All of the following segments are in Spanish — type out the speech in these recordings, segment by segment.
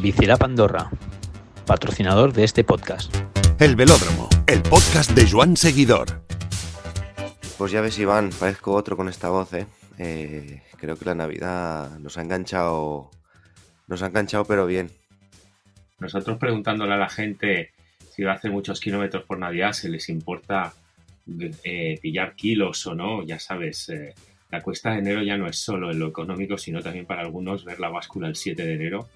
Bicilab Andorra, patrocinador de este podcast. El Velódromo, el podcast de Joan Seguidor. Pues ya ves, Iván, parezco otro con esta voz, ¿eh? Eh, creo que la Navidad nos ha enganchado, nos ha enganchado, pero bien. Nosotros preguntándole a la gente si va a hacer muchos kilómetros por Navidad, si les importa eh, pillar kilos o no, ya sabes, eh, la cuesta de enero ya no es solo en lo económico, sino también para algunos ver la báscula el 7 de enero.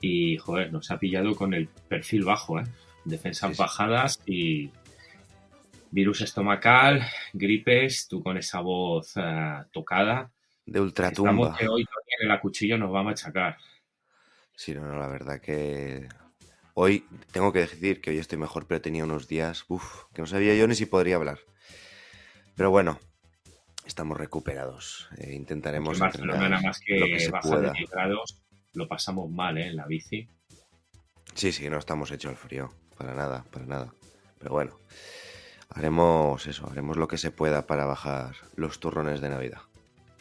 Y, joder, nos ha pillado con el perfil bajo, ¿eh? Defensas bajadas y virus estomacal, gripes, tú con esa voz eh, tocada. De ultratumba. Estamos que hoy en la cuchillo nos va a machacar. Sí, no, no, la verdad que hoy tengo que decir que hoy estoy mejor, pero tenía unos días, uff, que no sabía yo ni si podría hablar. Pero bueno, estamos recuperados. Eh, intentaremos. En Barcelona, nada más que, que baja de 10 grados, lo pasamos mal, ¿eh? En la bici. Sí, sí, no estamos hechos al frío. Para nada, para nada. Pero bueno, haremos eso, haremos lo que se pueda para bajar los turrones de Navidad.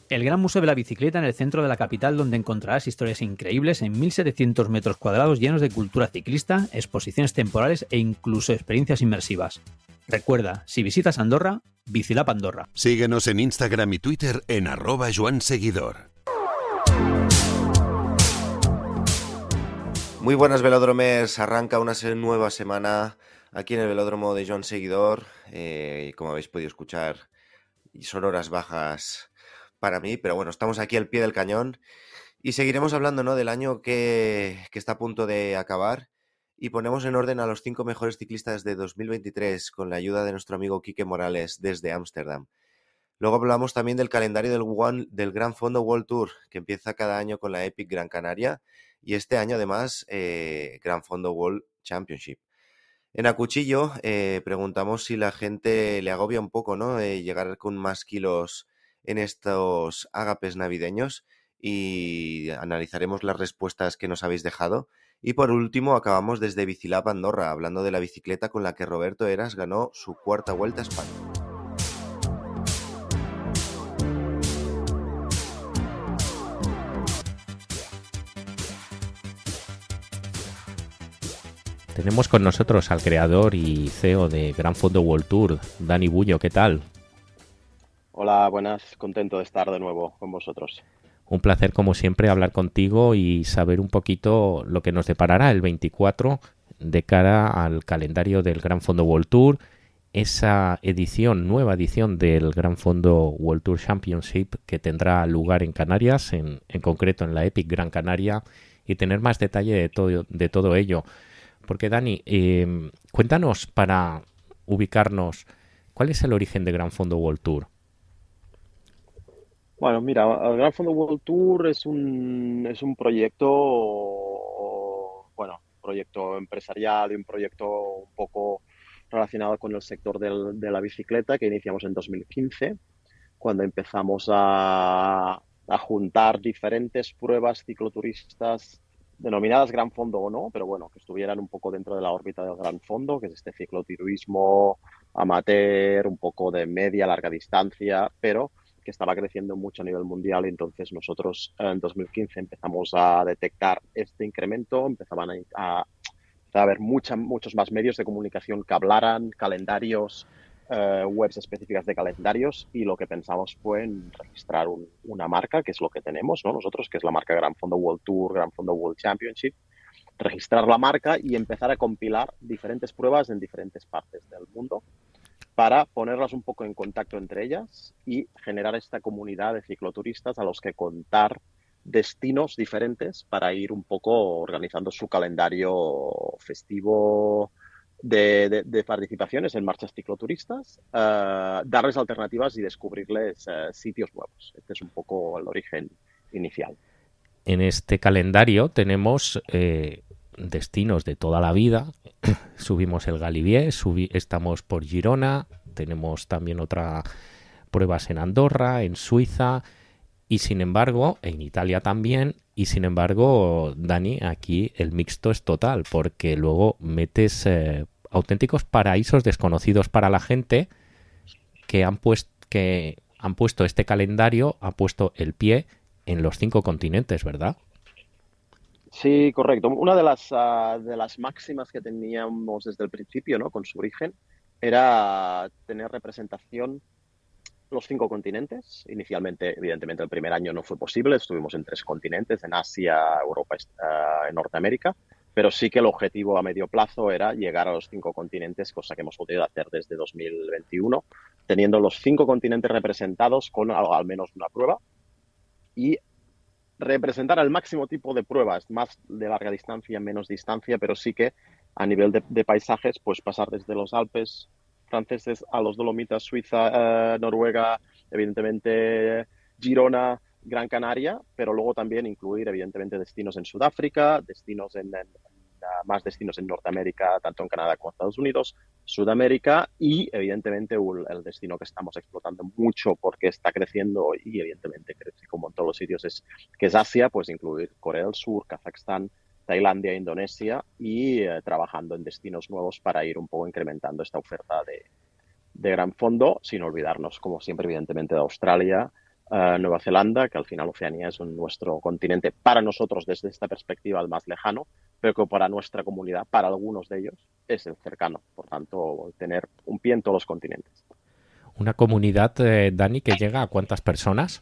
El Gran Museo de la Bicicleta en el centro de la capital, donde encontrarás historias increíbles en 1700 metros cuadrados llenos de cultura ciclista, exposiciones temporales e incluso experiencias inmersivas. Recuerda, si visitas Andorra, Bicilab Andorra. Síguenos en Instagram y Twitter en arroba Joan Seguidor. Muy buenas velódromers, arranca una nueva semana aquí en el velódromo de Joan Seguidor. Eh, como habéis podido escuchar, son horas bajas para mí, pero bueno, estamos aquí al pie del cañón y seguiremos hablando ¿no? del año que, está a punto de acabar y ponemos en orden a los cinco mejores ciclistas de 2023 con la ayuda de nuestro amigo Quique Morales desde Ámsterdam. Luego hablamos también del calendario del Gran Fondo World Tour, que empieza cada año con la Epic Gran Canaria y este año además eh, Gran Fondo World Championship. En Acuchillo eh, preguntamos si la gente le agobia un poco, ¿no? Eh, llegar con más kilos en estos ágapes navideños y analizaremos las respuestas que nos habéis dejado. Y por último, acabamos desde Bicilab Andorra, hablando de la bicicleta con la que Roberto Eras ganó su cuarta vuelta a España. Tenemos con nosotros al creador y CEO de Gran Fondo World Tour, Dani Bullo. ¿Qué tal? Hola, buenas, contento de estar de nuevo con vosotros. Un placer, como siempre, hablar contigo y saber un poquito lo que nos deparará el 24 de cara al calendario del Gran Fondo World Tour, esa edición, nueva edición del Gran Fondo World Tour Championship que tendrá lugar en Canarias, en, en concreto en la Epic Gran Canaria, y tener más detalle de todo, de todo ello. Porque Dani, eh, cuéntanos para ubicarnos, ¿cuál es el origen de Gran Fondo World Tour? Bueno, mira, el Gran Fondo World Tour es un, es un proyecto, bueno, proyecto empresarial y un proyecto un poco relacionado con el sector del, de la bicicleta que iniciamos en 2015, cuando empezamos a, a juntar diferentes pruebas cicloturistas denominadas Gran Fondo o no, pero bueno, que estuvieran un poco dentro de la órbita del Gran Fondo, que es este cicloturismo amateur, un poco de media, larga distancia, pero que estaba creciendo mucho a nivel mundial. Y entonces nosotros en 2015 empezamos a detectar este incremento, empezaban a, a, a haber mucha, muchos más medios de comunicación que hablaran, calendarios, eh, webs específicas de calendarios y lo que pensamos fue en registrar un, una marca, que es lo que tenemos ¿no? nosotros, que es la marca Gran Fondo World Tour, Gran Fondo World Championship, registrar la marca y empezar a compilar diferentes pruebas en diferentes partes del mundo para ponerlas un poco en contacto entre ellas y generar esta comunidad de cicloturistas a los que contar destinos diferentes para ir un poco organizando su calendario festivo de, participaciones en marchas cicloturistas, uh, darles alternativas y descubrirles uh, sitios nuevos. Este es un poco el origen inicial. En este calendario tenemos eh, destinos de toda la vida. Subimos el Galibier, estamos por Girona, tenemos también otras pruebas en Andorra, en Suiza y sin embargo en Italia también y sin embargo Dani aquí el mixto es total porque luego metes eh, auténticos paraísos desconocidos para la gente que han que han puesto este calendario ha puesto el pie en los cinco continentes verdad Sí, correcto. Una de las, uh, de las máximas que teníamos desde el principio, ¿no? Con su origen, era tener representación los cinco continentes. Inicialmente, evidentemente, el primer año no fue posible. Estuvimos en tres continentes, en Asia, Europa y Norteamérica. Pero sí que el objetivo a medio plazo era llegar a los cinco continentes, cosa que hemos podido hacer desde 2021, teniendo los cinco continentes representados con al menos una prueba y representar al máximo tipo de pruebas, más de larga distancia, menos distancia, pero sí que a nivel de, paisajes, pues pasar desde los Alpes franceses a los Dolomitas, Suiza, eh, Noruega, evidentemente Girona, Gran Canaria, pero luego también incluir, evidentemente, destinos en Sudáfrica, destinos en, más destinos en Norteamérica, tanto en Canadá como Estados Unidos, Sudamérica y, evidentemente, el destino que estamos explotando mucho porque está creciendo y, evidentemente, crece como en todos los sitios, es que es Asia, pues incluir Corea del Sur, Kazajstán, Tailandia, Indonesia y eh, trabajando en destinos nuevos para ir un poco incrementando esta oferta de, de gran fondo, sin olvidarnos, como siempre, evidentemente, de Australia, Nueva Zelanda, que al final Oceanía es nuestro continente para nosotros desde esta perspectiva el más lejano, pero que para nuestra comunidad, para algunos de ellos, es el cercano. Por tanto, tener un pie en todos los continentes. ¿Una comunidad, eh, Dani, que llega a cuántas personas?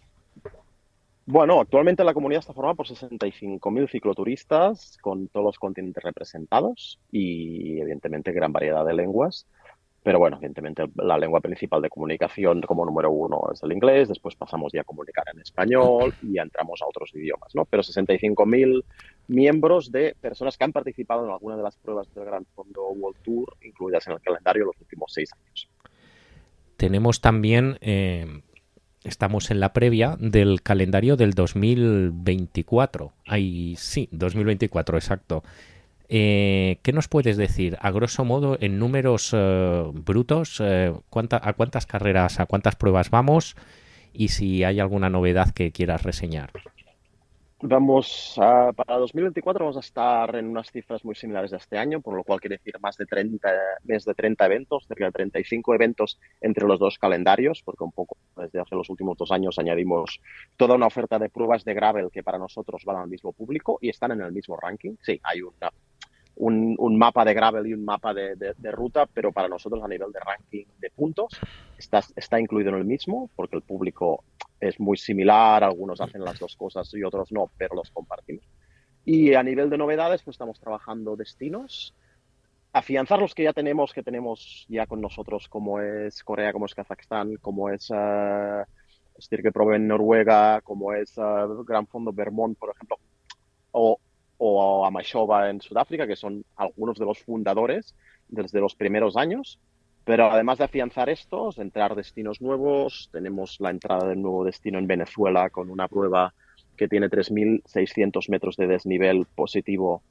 Bueno, actualmente la comunidad está formada por 65.000 cicloturistas con todos los continentes representados y evidentemente gran variedad de lenguas. Pero bueno, evidentemente la lengua principal de comunicación como número uno es el inglés, después pasamos ya a comunicar en español y ya entramos a otros idiomas, ¿no? Pero 65.000 miembros de personas que han participado en alguna de las pruebas del Gran Fondo World Tour, incluidas en el calendario los últimos seis años. Tenemos también, eh, estamos en la previa del calendario del 2024. Ahí sí, 2024, exacto. Eh, ¿Qué nos puedes decir, a grosso modo, en números eh, brutos, eh, a cuántas carreras, a cuántas pruebas vamos y si hay alguna novedad que quieras reseñar? Vamos a, para 2024 vamos a estar en unas cifras muy similares a este año, por lo cual quiere decir más de 30, más de 30 eventos, cerca de 35 eventos entre los dos calendarios, porque un poco desde hace los últimos dos años añadimos toda una oferta de pruebas de gravel que para nosotros van al mismo público y están en el mismo ranking. Sí, hay una un, mapa de gravel y un mapa de, ruta, pero para nosotros a nivel de ranking de puntos está, está incluido en el mismo, porque el público es muy similar, algunos hacen las dos cosas y otros no, pero los compartimos. Y a nivel de novedades, pues estamos trabajando destinos, afianzar los que ya tenemos, que tenemos ya con nosotros, como es Corea, como es Kazajstán, como es uh, Styrke en Noruega, como es uh, Gran Fondo Vermont, por ejemplo, o, o a Mashova en Sudáfrica, que son algunos de los fundadores desde los primeros años. Pero además de afianzar estos, entrar destinos nuevos, tenemos la entrada del nuevo destino en Venezuela con una prueba que tiene 3.600 metros de desnivel positivo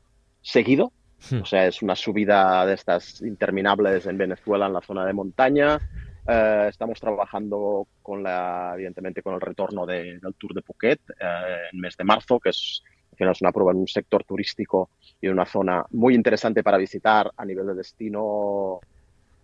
seguido. Hmm. O sea, es una subida de estas interminables en Venezuela, en la zona de montaña. Eh, estamos trabajando con la, evidentemente, con el retorno del Tour de Phuket eh, en mes de marzo, que es final es una prueba en un sector turístico y en una zona muy interesante para visitar a nivel de destino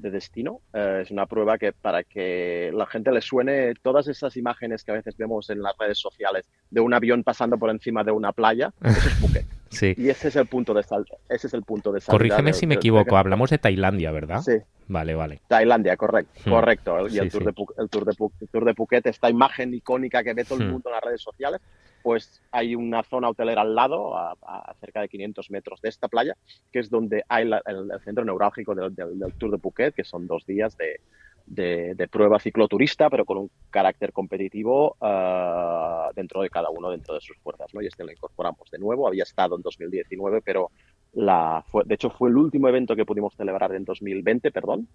de destino. Eh, es una prueba que para que la gente le suene todas esas imágenes que a veces vemos en las redes sociales de un avión pasando por encima de una playa, eso es Phuket. Sí. Y ese es el punto de salida. Ese es el punto de Corrígeme si me equivoco, hablamos de Tailandia, ¿verdad? Sí. Vale, vale. Tailandia, correcto, hmm. correcto. Y el, tour de, el, tour de, el Tour de Phuket, esta imagen icónica que ve todo el hmm. mundo en las redes sociales, pues hay una zona hotelera al lado, a, cerca de 500 metros de esta playa, que es donde hay el, centro neurálgico del, Tour de Phuket, que son dos días de, prueba cicloturista, pero con un carácter competitivo ah, dentro de cada uno, dentro de sus puertas. ¿no? Y este lo incorporamos de nuevo, había estado en 2019, pero de hecho fue el último evento que pudimos celebrar en 2020, perdón,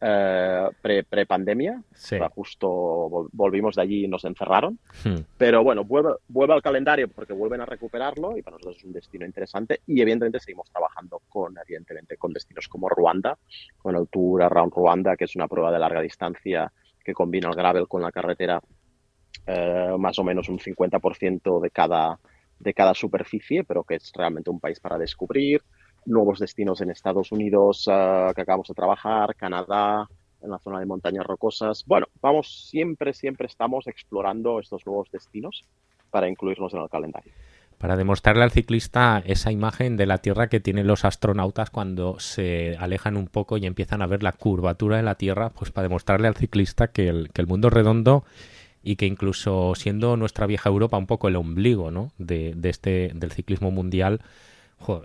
eh, pre, pandemia. justo volvimos de allí y nos encerraron. Hmm. Pero bueno, vuelve, vuelve al calendario porque vuelven a recuperarlo y para nosotros es un destino interesante. Y evidentemente seguimos trabajando con, evidentemente, con destinos como Ruanda, con el Tour Around Ruanda, que es una prueba de larga distancia que combina el gravel con la carretera, eh, más o menos un 50% de cada, de cada superficie, pero que es realmente un país para descubrir nuevos destinos en Estados Unidos ah, que acabamos de trabajar, Canadá, en la zona de montañas rocosas. Bueno, vamos, siempre, siempre estamos explorando estos nuevos destinos para incluirlos en el calendario. Para demostrarle al ciclista esa imagen de la Tierra que tienen los astronautas cuando se alejan un poco y empiezan a ver la curvatura de la Tierra, pues para demostrarle al ciclista que el, que el mundo es redondo y que incluso siendo nuestra vieja Europa un poco el ombligo ¿no? de, este, del ciclismo mundial,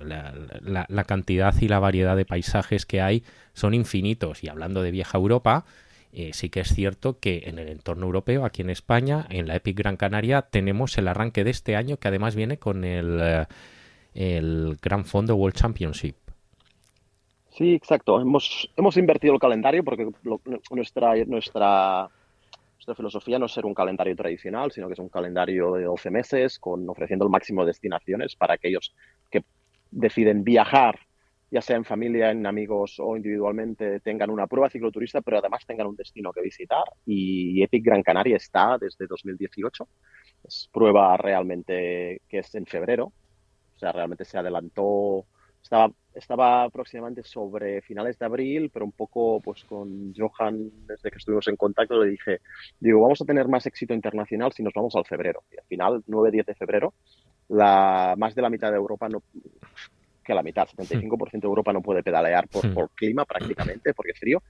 la, cantidad y la variedad de paisajes que hay son infinitos. Y hablando de vieja Europa, eh, sí que es cierto que en el entorno europeo, aquí en España, en la Epic Gran Canaria, tenemos el arranque de este año que además viene con el, eh, el Gran Fondo World Championship. Sí, exacto. Hemos, hemos invertido el calendario porque nuestra, nuestra nuestra filosofía no es ser un calendario tradicional, sino que es un calendario de 12 meses con ofreciendo el máximo de destinaciones para aquellos que deciden viajar, ya sea en familia, en amigos o individualmente, tengan una prueba cicloturista, pero además tengan un destino que visitar. Y Epic Gran Canaria está desde 2018. Es prueba realmente que es en febrero. O sea, realmente se adelantó estaba, estaba aproximadamente sobre finales de abril, pero un poco pues con Johan, desde que estuvimos en contacto, le dije, digo, vamos a tener más éxito internacional si nos vamos al febrero. Y al final, 9-10 de febrero, la, más de la mitad de Europa no, que la mitad, 75% de Europa no puede pedalear por, por clima prácticamente, porque es frío,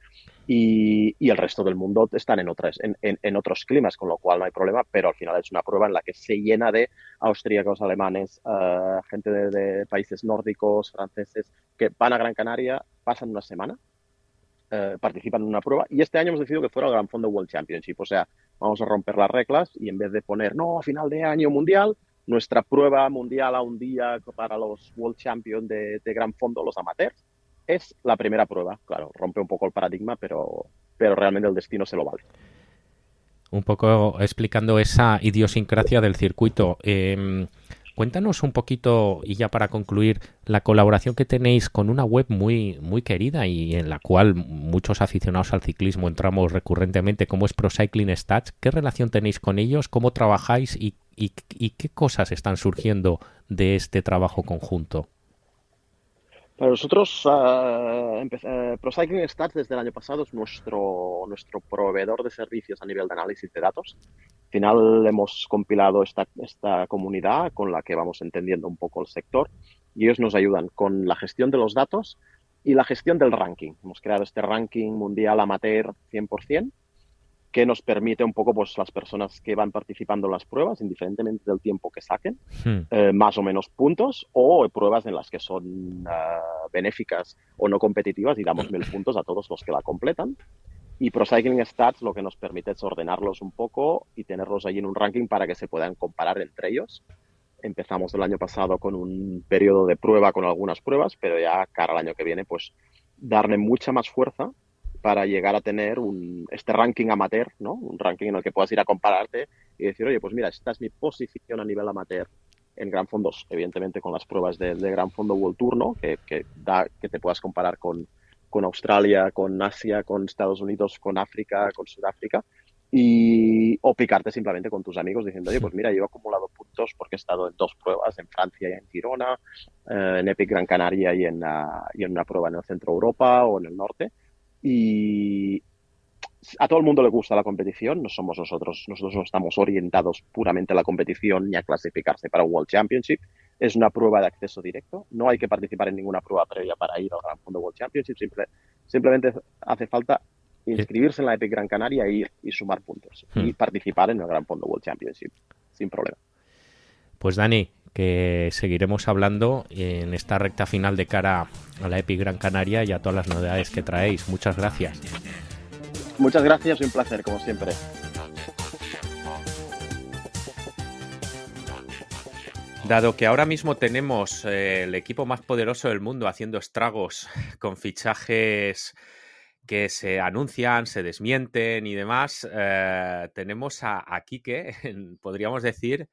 y, y, el resto del mundo están en, otras, en, en, otros climas, con lo cual no hay problema, pero al final es una prueba en la que se llena de austríacos, alemanes, uh, gente de, de, países nórdicos, franceses, que van a Gran Canaria, pasan una semana, uh, participan en una prueba, y este año hemos decidido que fuera el Gran Fondo World Championship, o sea, vamos a romper las reglas y en vez de poner, no, a final de año mundial, nuestra prueba mundial a un día para los World Champions de, gran fondo, los amateurs, es la primera prueba. Claro, rompe un poco el paradigma, pero, pero realmente el destino se lo vale. Un poco explicando esa idiosincrasia del circuito. Em, cuéntanos un poquito, y ya para concluir, la colaboración que tenéis con una web muy, muy querida y en la cual muchos aficionados al ciclismo entramos recurrentemente, como es Pro Cycling Stats. ¿Qué relación tenéis con ellos? ¿Cómo trabajáis? ¿Y y, qué cosas están surgiendo de este trabajo conjunto? Para nosotros, uh, ProCycling Stats desde el año pasado es nuestro, nuestro proveedor de servicios a nivel de análisis de datos. Al final hemos compilado esta, esta comunidad con la que vamos entendiendo un poco el sector y ellos nos ayudan con la gestión de los datos y la gestión del ranking. Hemos creado este ranking mundial amateur 100%, que nos permite un poco, pues las personas que van participando en las pruebas, indiferentemente del tiempo que saquen, hmm. eh, más o menos puntos, o pruebas en las que son uh, benéficas o no competitivas y damos mil puntos a todos los que la completan. Y Pro Cycling Stats lo que nos permite es ordenarlos un poco y tenerlos allí en un ranking para que se puedan comparar entre ellos. Empezamos el año pasado con un periodo de prueba con algunas pruebas, pero ya cara al año que viene, pues darle mucha más fuerza para llegar a tener un, este ranking amateur, ¿no? Un ranking en el que puedas ir a compararte y decir, oye, pues mira, esta es mi posición a nivel amateur en Gran Fondos, evidentemente con las pruebas de, Gran Fondo World Tour, ¿no? Que, que, da que te puedas comparar con, con Australia, con Asia, con Estados Unidos, con África, con Sudáfrica, y o picarte simplemente con tus amigos diciendo, oye, pues mira, yo he acumulado puntos porque he estado en dos pruebas, en Francia y en Girona, eh, en Epic Gran Canaria y en, y en una prueba en el centro Europa o en el norte, y a todo el mundo le gusta la competición, no somos nosotros, nosotros no estamos orientados puramente a la competición ni a clasificarse para World Championship. Es una prueba de acceso directo, no hay que participar en ninguna prueba previa para ir al Gran Fondo World Championship, simplemente hace falta inscribirse en la Epic Gran Canaria y sumar puntos y hmm. participar en el Gran Fondo World Championship sin problema. Pues Dani, que seguiremos hablando en esta recta final de cara a la Epic Gran Canaria y a todas las novedades que traéis. Muchas gracias. Muchas gracias y un placer, como siempre. Dado que ahora mismo tenemos eh, el equipo más poderoso del mundo haciendo estragos con fichajes que se anuncian, se desmienten y demás, eh, tenemos a, a Quique, podríamos decir,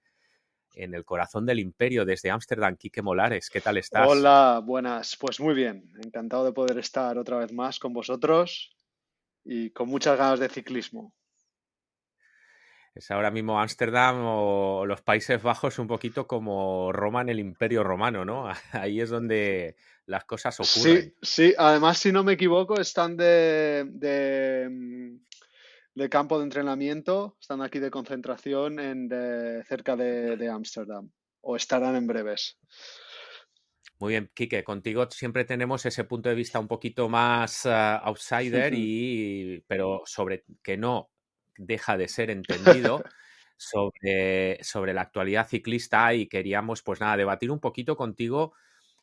en el corazón del imperio desde Ámsterdam, Quique Molares. ¿Qué tal estás? Hola, buenas. Pues muy bien. Encantado de poder estar otra vez más con vosotros y con muchas ganas de ciclismo. Es ahora mismo Ámsterdam o los Países Bajos un poquito como Roma en el Imperio Romano, ¿no? Ahí es donde las cosas ocurren. Sí, sí. Además, si no me equivoco, están de mm, de campo de entrenamiento, están aquí de concentración en cerca de Ámsterdam. o estarán en breves. Muy bien, Quique, contigo siempre tenemos ese punto de vista un poquito más uh, outsider, y, pero sobre que no deja de ser entendido sobre, sobre la actualidad ciclista y queríamos, pues nada, debatir un poquito contigo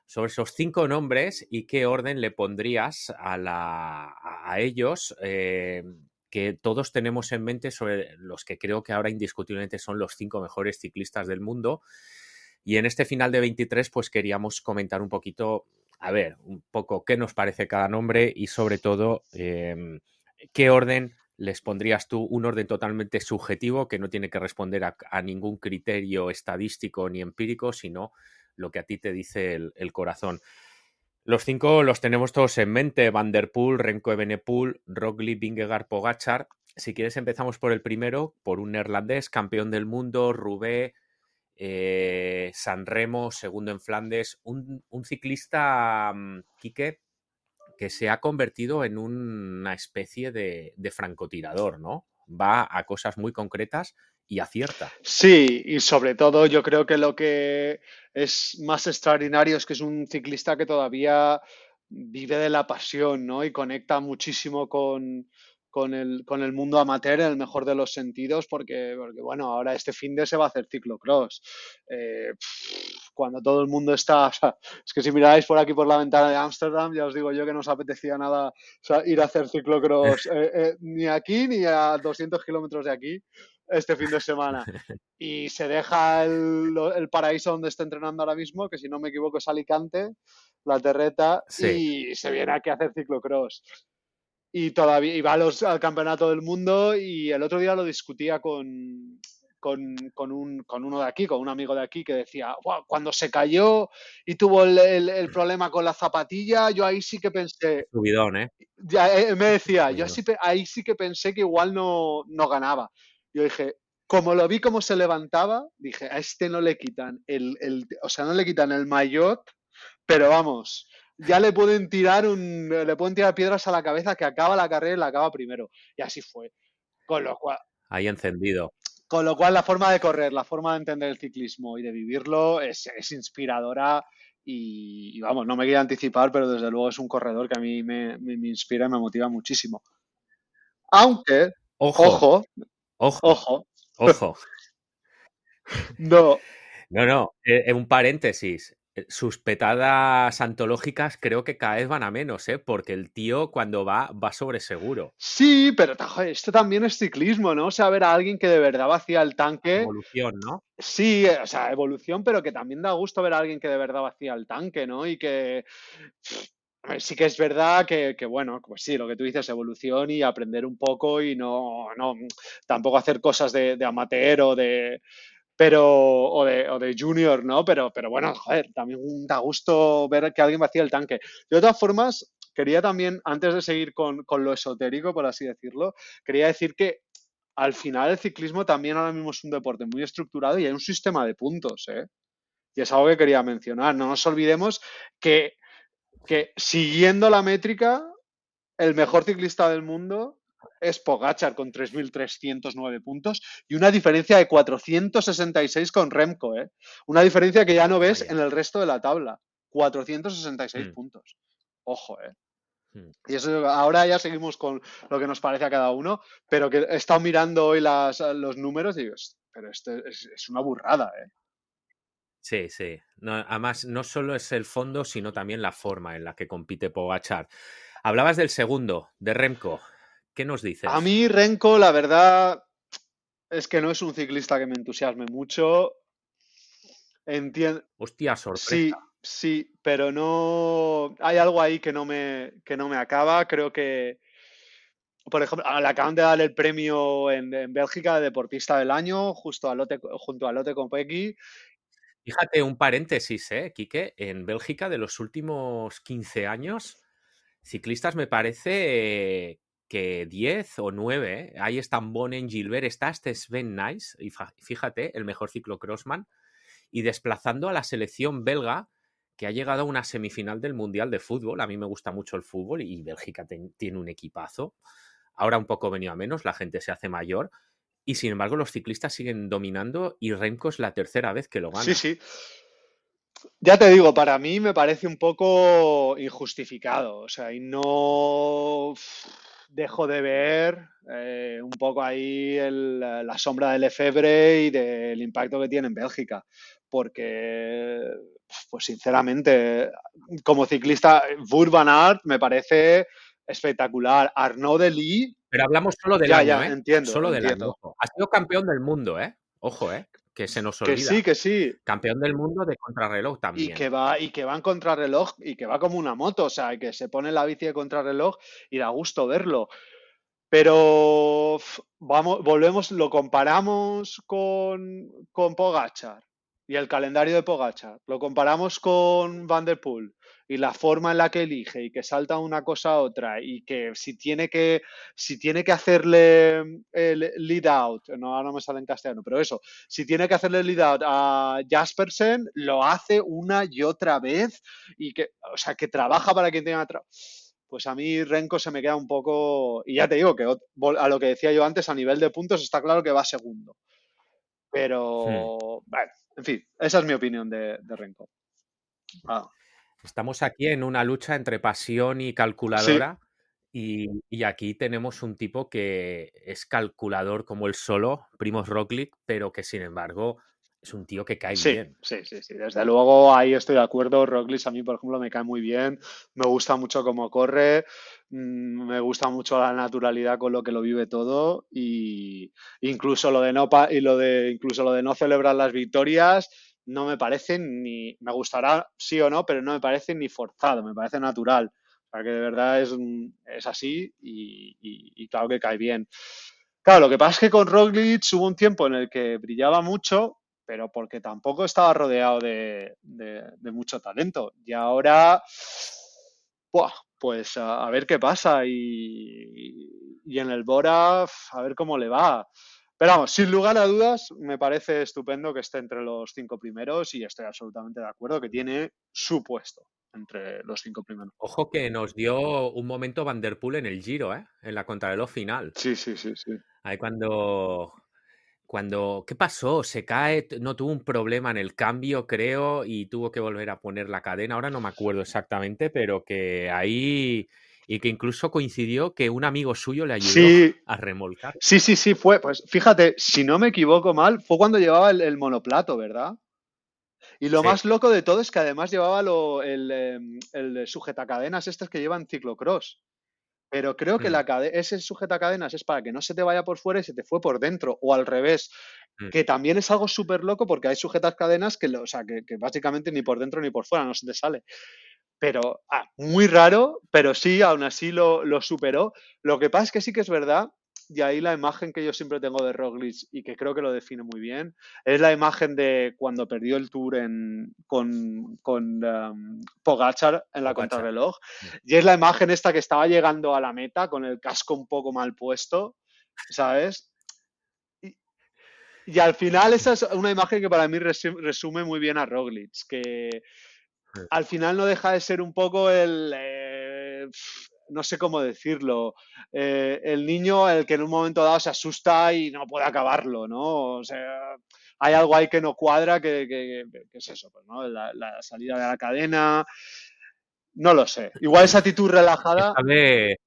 sobre esos cinco nombres y qué orden le pondrías a, la, a ellos. Eh, que todos tenemos en mente sobre los que creo que ahora indiscutiblemente son los cinco mejores ciclistas del mundo. Y en este final de 23, pues queríamos comentar un poquito, a ver, un poco qué nos parece cada nombre y sobre todo em, qué orden les pondrías tú, un orden totalmente subjetivo que no tiene que responder a, ningún criterio estadístico ni empírico, sino lo que a ti te dice el corazón. Los cinco los tenemos todos en mente: Van der Poel, Renko Evenepoel, Roglic, Vingegaard, Pogachar. Si quieres, empezamos por el primero, por un neerlandés, campeón del mundo, Rubé, eh, San Remo, segundo en Flandes, un, ciclista, um, Quique, que se ha convertido en una especie de, de francotirador, ¿no? Va a cosas muy concretas y acierta. Sí, y sobre todo yo creo que lo que es más extraordinario es que es un ciclista que todavía vive de la pasión, ¿no? Y conecta muchísimo con, con, el, con el mundo amateur en el mejor de los sentidos, porque, porque bueno, ahora este fin de se va a hacer ciclocross. Eh, cuando todo el mundo está, es que si miráis por aquí por la ventana de Ámsterdam, ya os digo yo que no os apetecía nada ir a hacer ciclocross eh, eh, ni aquí ni a 200 kilómetros de aquí este fin de semana. Y se deja el, paraíso donde está entrenando ahora mismo, que si no me equivoco es Alicante, la terreta, y se viene aquí a hacer ciclocross. Y todavía y va al campeonato del mundo y el otro día lo discutía con, con, un, con, uno de aquí, con un amigo de aquí que decía, cuando se cayó y tuvo el, problema con la zapatilla, yo ahí sí que pensé... Subidón, ¿eh? Ya, eh, me decía, yo ahí sí que pensé que igual no, no ganaba. Yo dije, como lo vi cómo se levantaba, dije, a este no le quitan el, el o sea, no le quitan el maillot, pero vamos, ya le pueden tirar un, le pueden tirar piedras a la cabeza que acaba la carrera y la acaba primero. Y así fue. Con lo cual. Ahí encendido. Con lo cual, la forma de correr, la forma de entender el ciclismo y de vivirlo es, inspiradora. Y, vamos, no me quiero anticipar, pero desde luego es un corredor que a mí me, me, me inspira y me motiva muchísimo. Aunque, ojo, ojo Ojo. Ojo. no. No, no, eh, un paréntesis. Eh, sus petadas antológicas creo que cada vez van a menos, ¿eh? Porque el tío cuando va, va sobre seguro. Sí, pero esto también es ciclismo, ¿no? O sea, ver a alguien que de verdad vacía el tanque. Evolución, ¿no? Sí, o sea, evolución, pero que también da gusto ver a alguien que de verdad vacía el tanque, ¿no? Y que sí que es verdad que, bueno, pues sí, lo que tú dices, evolución y aprender un poco y no, no tampoco hacer cosas de, amateur o de, pero, o de, o de, junior, ¿no? Pero, pero bueno, joder, también da gusto ver que alguien vacía el tanque. De todas formas, quería también, antes de seguir con, con, lo esotérico, por así decirlo, quería decir que al final el ciclismo también ahora mismo es un deporte muy estructurado y hay un sistema de puntos, ¿eh? Y es algo que quería mencionar. No nos olvidemos que que siguiendo la métrica, el mejor ciclista del mundo es Pogachar con 3.309 puntos y una diferencia de 466 con Remco, ¿eh? Una diferencia que ya no ves en el resto de la tabla. 466 mm. puntos. Ojo, ¿eh? Mm. Y eso, ahora ya seguimos con lo que nos parece a cada uno, pero que he estado mirando hoy las, los números y digo, pero esto es, es una burrada, ¿eh? Sí, sí. además, no solo es el fondo, sino también la forma en la que compite Pogachar. Hablabas del segundo, de Remco. ¿Qué nos dices? A mí, Remco, la verdad es que no es un ciclista que me entusiasme mucho. Entiendo. Hostia, sorpresa. Sí, sí, pero no. Hay algo ahí que no me, que no me acaba. Creo que. Por ejemplo, le acaban de dar el premio en, Bélgica de deportista del año, justo a Lotte, junto a Lotte Kopecky, Fíjate, un paréntesis, ¿eh, Quique? En Bélgica, de los últimos 15 años, ciclistas me parece que 10 o 9. ¿eh? Ahí están Bonen, Gilbert, está este Sven Nice, y fíjate, el mejor ciclocrossman, y desplazando a la selección belga, que ha llegado a una semifinal del Mundial de Fútbol. A mí me gusta mucho el fútbol y Bélgica tiene un equipazo. Ahora un poco venido a menos, la gente se hace mayor, y sin embargo los ciclistas siguen dominando y Remco es la tercera vez que lo gana. Sí, sí. Ya te digo, para mí me parece un poco injustificado, o sea, y no dejo de ver eh, un poco ahí el- la sombra del Lefebvre y del impacto que tiene en Bélgica, porque, pues sinceramente, como ciclista, van Aert me parece espectacular. Arnaud Delis, Pero hablamos solo del Ya, año, ya, ¿eh? entiendo, Solo del entiendo. año. Ha sido campeón del mundo, ¿eh? Ojo, ¿eh? Que se nos que olvida. sí, que sí, Campeón del mundo de contrarreloj y también. que va, y que va en contrarreloj y que va como una moto, o sea, que se pone la bici de contrarreloj y da gusto verlo. Pero vamos, volvemos, lo comparamos con, con Pogachar y el calendario de Pogachar, lo comparamos con Van der Poel y la forma en la que elige y que salta una cosa a otra y que si tiene que, si tiene que hacerle el lead out, no, ahora no me sale en castellano, pero eso, si tiene que hacerle lead out a Jaspersen, lo hace una y otra vez y que, o sea, que trabaja para quien tenga tra- pues a mí Renko se me queda un poco, y ya te digo que a lo que decía yo antes, a nivel de puntos está claro que va segundo. Pero, bueno, en fin, esa es mi opinión de, de Renko. Ah, Estamos aquí en una lucha entre pasión y calculadora. Y, y aquí tenemos un tipo que es calculador como el solo, Primos Roglic, pero que sin embargo es un tío que cae sí, bien. sí, sí, sí, desde luego ahí estoy de acuerdo. Roglic a mí, por ejemplo, me cae muy bien, me gusta mucho cómo corre, mm, me gusta mucho la naturalidad con lo que lo vive todo y incluso lo de no y lo de incluso lo de no celebrar las victorias no me parece ni me gustará sí o no, pero no me parece ni forzado, me parece natural. O sea que de verdad es, es así y, claro que cae bien. Claro, lo que pasa es que con Roglic hubo un tiempo en el que brillaba mucho, pero porque tampoco estaba rodeado de, de- mucho talento. Y ahora, pues a, a ver qué pasa. Y, y en el Bora, a ver cómo le va. Pero vamos, sin lugar a dudas, me parece estupendo que esté entre los cinco primeros y estoy absolutamente de acuerdo que tiene su puesto entre los cinco primeros. Ojo que nos dio un momento Van Der Poel en el Giro, ¿eh? En la contrarreloj final. Sí, sí, sí, sí. Ahí cuando, cuando, ¿qué pasó? Se cae, no tuvo un problema en el cambio, creo, y tuvo que volver a poner la cadena. Ahora no me acuerdo exactamente, pero que ahí, y que incluso coincidió que un amigo suyo le ayudó Sí, a remolcar. sí, sí, sí, fue. Pues fíjate, si no me equivoco mal, fue cuando llevaba el, el monoplato, ¿verdad? Y lo Sí. más loco de todo es que además llevaba lo- el, em, el sujetacadenas estos que llevan ciclocross. Pero creo que Mm. la ese sujetacadenas es para que no se te vaya por fuera y se te fue por dentro, o al revés, Mm. que también es algo súper loco porque hay sujetas cadenas que, o sea, que, que básicamente ni por dentro ni por fuera no se te sale. Pero ah, muy raro, pero sí, aún así lo, lo superó. Lo que pasa es que sí que es verdad, y ahí la imagen que yo siempre tengo de Roglic y que creo que lo define muy bien, es la imagen de cuando perdió el Tour en, con, con em, Pogacar en la Pogacar. contrarreloj. Y es la imagen esta que estaba llegando a la meta con el casco un poco mal puesto, ¿sabes? Y, al final esa es una imagen que para mí resu- resume muy bien a Roglic, que. Al final no deja de ser un poco el, eh, no sé cómo decirlo, eh, el niño el que en un momento dado se asusta y no puede acabarlo, ¿no? O sea, hay algo ahí que no cuadra, que, que- que es eso, pues, ¿no? La, la salida de la cadena, no lo sé. Igual esa actitud relajada, Esta vez,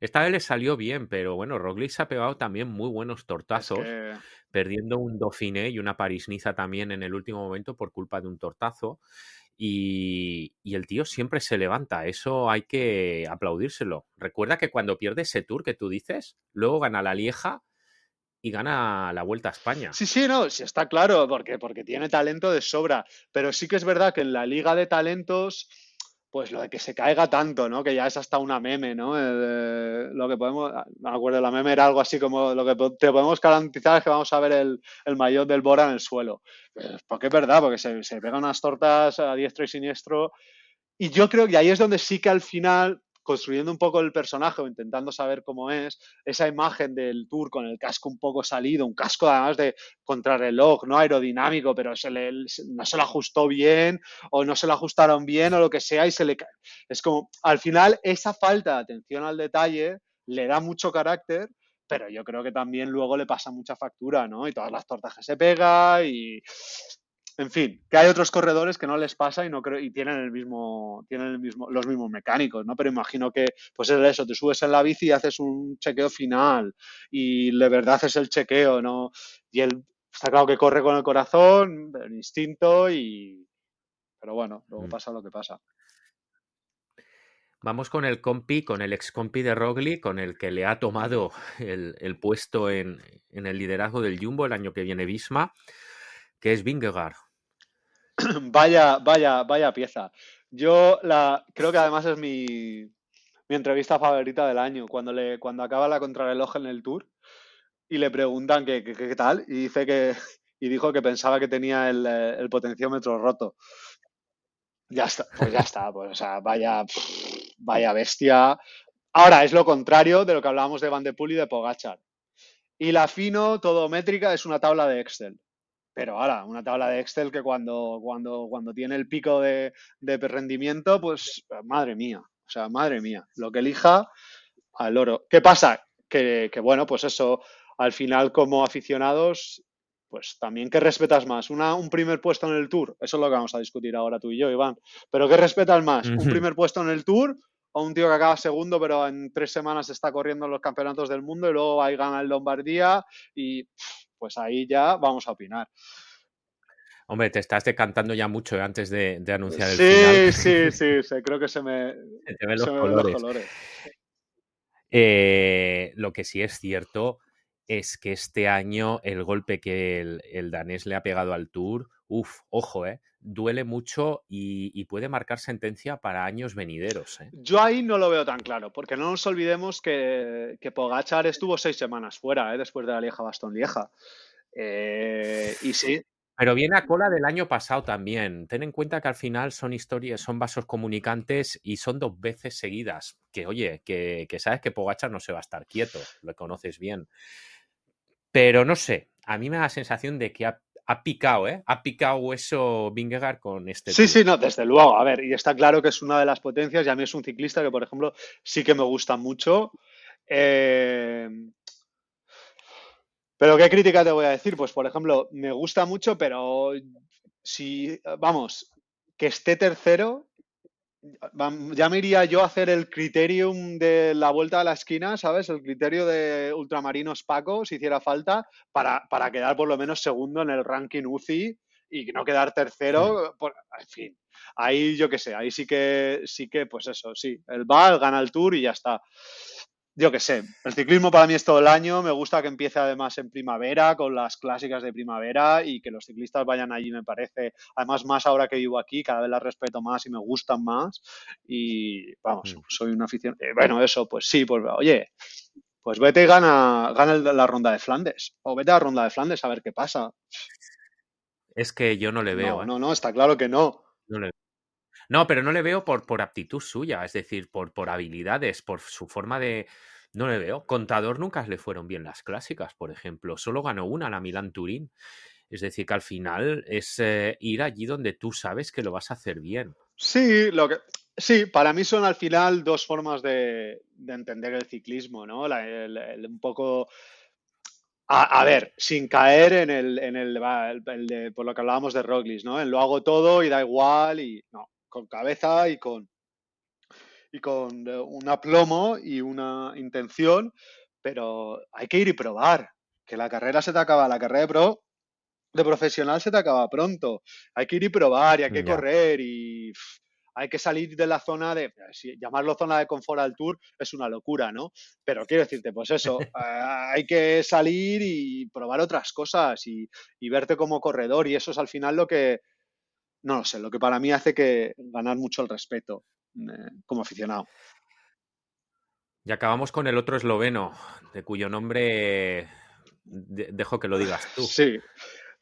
esta vez le salió bien, pero bueno, Roglic se ha pegado también muy buenos es tortazos, que... perdiendo un Dauphiné y una París-Niza también en el último momento por culpa de un tortazo. Y, y el tío siempre se levanta, eso hay que aplaudírselo. Recuerda que cuando pierde ese tour que tú dices, luego gana la Lieja y gana la Vuelta a España. Sí, sí, no, sí está claro, porque, porque tiene talento de sobra, pero sí que es verdad que en la liga de talentos, pues lo de que se caiga tanto, ¿no? Que ya es hasta una meme, ¿no? Eh, lo que podemos, ah, me acuerdo, la meme era algo así como lo que te podemos garantizar es que vamos a ver el, el maillot del Bora en el suelo. Porque es verdad, porque se, se pegan unas tortas a diestro y siniestro. Y yo creo que ahí es donde sí que al final, construyendo un poco el personaje o intentando saber cómo es, esa imagen del tour con el casco un poco salido, un casco además de contrarreloj, no aerodinámico, pero se le, no se lo ajustó bien o no se lo ajustaron bien o lo que sea y se le ca- Es como, al final, esa falta de atención al detalle le da mucho carácter, pero yo creo que también luego le pasa mucha factura, ¿no? Y todas las tortas que se pega y en fin, que hay otros corredores que no les pasa y no creo y tienen el mismo tienen el mismo los mismos mecánicos, ¿no? Pero imagino que pues es eso, te subes en la bici y haces un chequeo final y de verdad haces el chequeo, ¿no? Y él está claro que corre con el corazón, el instinto y pero bueno, luego Mm. pasa lo que pasa. Vamos con el compi, con el ex compi de Rogli, con el que le ha tomado el, el puesto en, en el liderazgo del Jumbo el año que viene Visma, que es Vingegaard. Vaya, vaya, vaya pieza. Yo la creo que además es mi, entrevista favorita del año, cuando le, cuando acaba la contrarreloj en el Tour y le preguntan qué, qué- qué tal, y dice que, y dijo que pensaba que tenía el, eh, el potenciómetro roto. Ya está, pues ya está, pues o sea, vaya, vaya bestia. Ahora es lo contrario de lo que hablábamos de Van de Poel y de Pogachar. Y la fino, todo métrica, es una tabla de Excel. Pero ahora, una tabla de Excel que cuando, cuando, cuando tiene el pico de, de rendimiento, pues madre mía, o sea, madre mía, lo que elija al oro. ¿Qué pasa? Que, que bueno, pues eso, al final como aficionados, pues también ¿qué respetas más? Una, un primer puesto en el Tour, eso es lo que vamos a discutir ahora tú y yo, Iván. Pero ¿qué respetas más? ¿Un primer puesto en el Tour o un tío que acaba segundo, pero en tres semanas está corriendo en los campeonatos del mundo y luego ahí gana el Lombardía y pues ahí ya vamos a opinar. Hombre, te estás decantando ya mucho eh, antes de, de anunciar el Sí, final. sí, sí, sí, creo que se me, Se te ven los se me ven colores. los colores. Eh, lo que sí es cierto es que este año el golpe que el, el danés le ha pegado al Tour, uff, ojo, eh, duele mucho y, y puede marcar sentencia para años venideros. eh. Yo ahí no lo veo tan claro, porque no nos olvidemos que, que Pogachar estuvo seis semanas fuera, ¿eh? después de la Lieja Bastón Lieja. Eh, y sí, Pero viene a cola del año pasado también. Ten en cuenta que al final son historias, son vasos comunicantes y son dos veces seguidas. Que oye, que, que sabes que Pogachar no se va a estar quieto, lo conoces bien. Pero no sé, a mí me da la sensación de que ha, ha picado, ¿eh? Ha picado hueso Vingegaard con este Sí, sí, no, desde luego. A ver, y está claro que es una de las potencias y a mí es un ciclista que, por ejemplo, sí que me gusta mucho. Eh, Pero ¿qué crítica te voy a decir? Pues, por ejemplo, me gusta mucho, pero si, vamos, que esté tercero, ya me iría yo a hacer el criterium de la vuelta a la esquina, ¿sabes? El criterio de ultramarinos Paco, si hiciera falta, para, para quedar por lo menos segundo en el ranking UCI y no quedar tercero, por- en fin. Ahí yo qué sé, ahí sí que, sí que, pues eso, sí, el VAL gana el Tour y ya está. Yo qué sé, el ciclismo para mí es todo el año, me gusta que empiece además en primavera, con las clásicas de primavera y que los ciclistas vayan allí me parece, además más ahora que vivo aquí, cada vez las respeto más y me gustan más y vamos, Mm. soy un aficionado. bueno, eso, pues sí, pues oye, pues vete y gana, gana la ronda de Flandes o vete a la ronda de Flandes a ver qué pasa. Es que yo no le veo, No, ¿eh? no, no, está claro que no. No, le- No, pero no le veo por, por aptitud suya, es decir, por, por habilidades, por su forma de... No le veo. Contador nunca le fueron bien las clásicas, por ejemplo. Solo ganó una, la Milán Turín. Es decir, que al final es eh, ir allí donde tú sabes que lo vas a hacer bien. Sí, lo que, sí, para mí son al final dos formas de, de entender el ciclismo, ¿no? El- un poco, a, ver, sin caer en el, en el, por lo que hablábamos de Roglic, ¿no? En lo hago todo y da igual y no, con cabeza y con, y con eh, un aplomo y una intención, pero hay que ir y probar, que la carrera se te acaba, la carrera de pro, de profesional se te acaba pronto. Hay que ir y probar y hay que correr y pff, hay que salir de la zona de, si llamarlo zona de confort al tour es una locura, ¿no? Pero quiero decirte, pues eso, eh, hay que salir y probar otras cosas y, y verte como corredor y eso es al final lo que, no lo sé, lo que para mí hace que ganar mucho el respeto eh, como aficionado. Y acabamos con el otro esloveno, de cuyo nombre de- dejo que lo digas tú. Sí.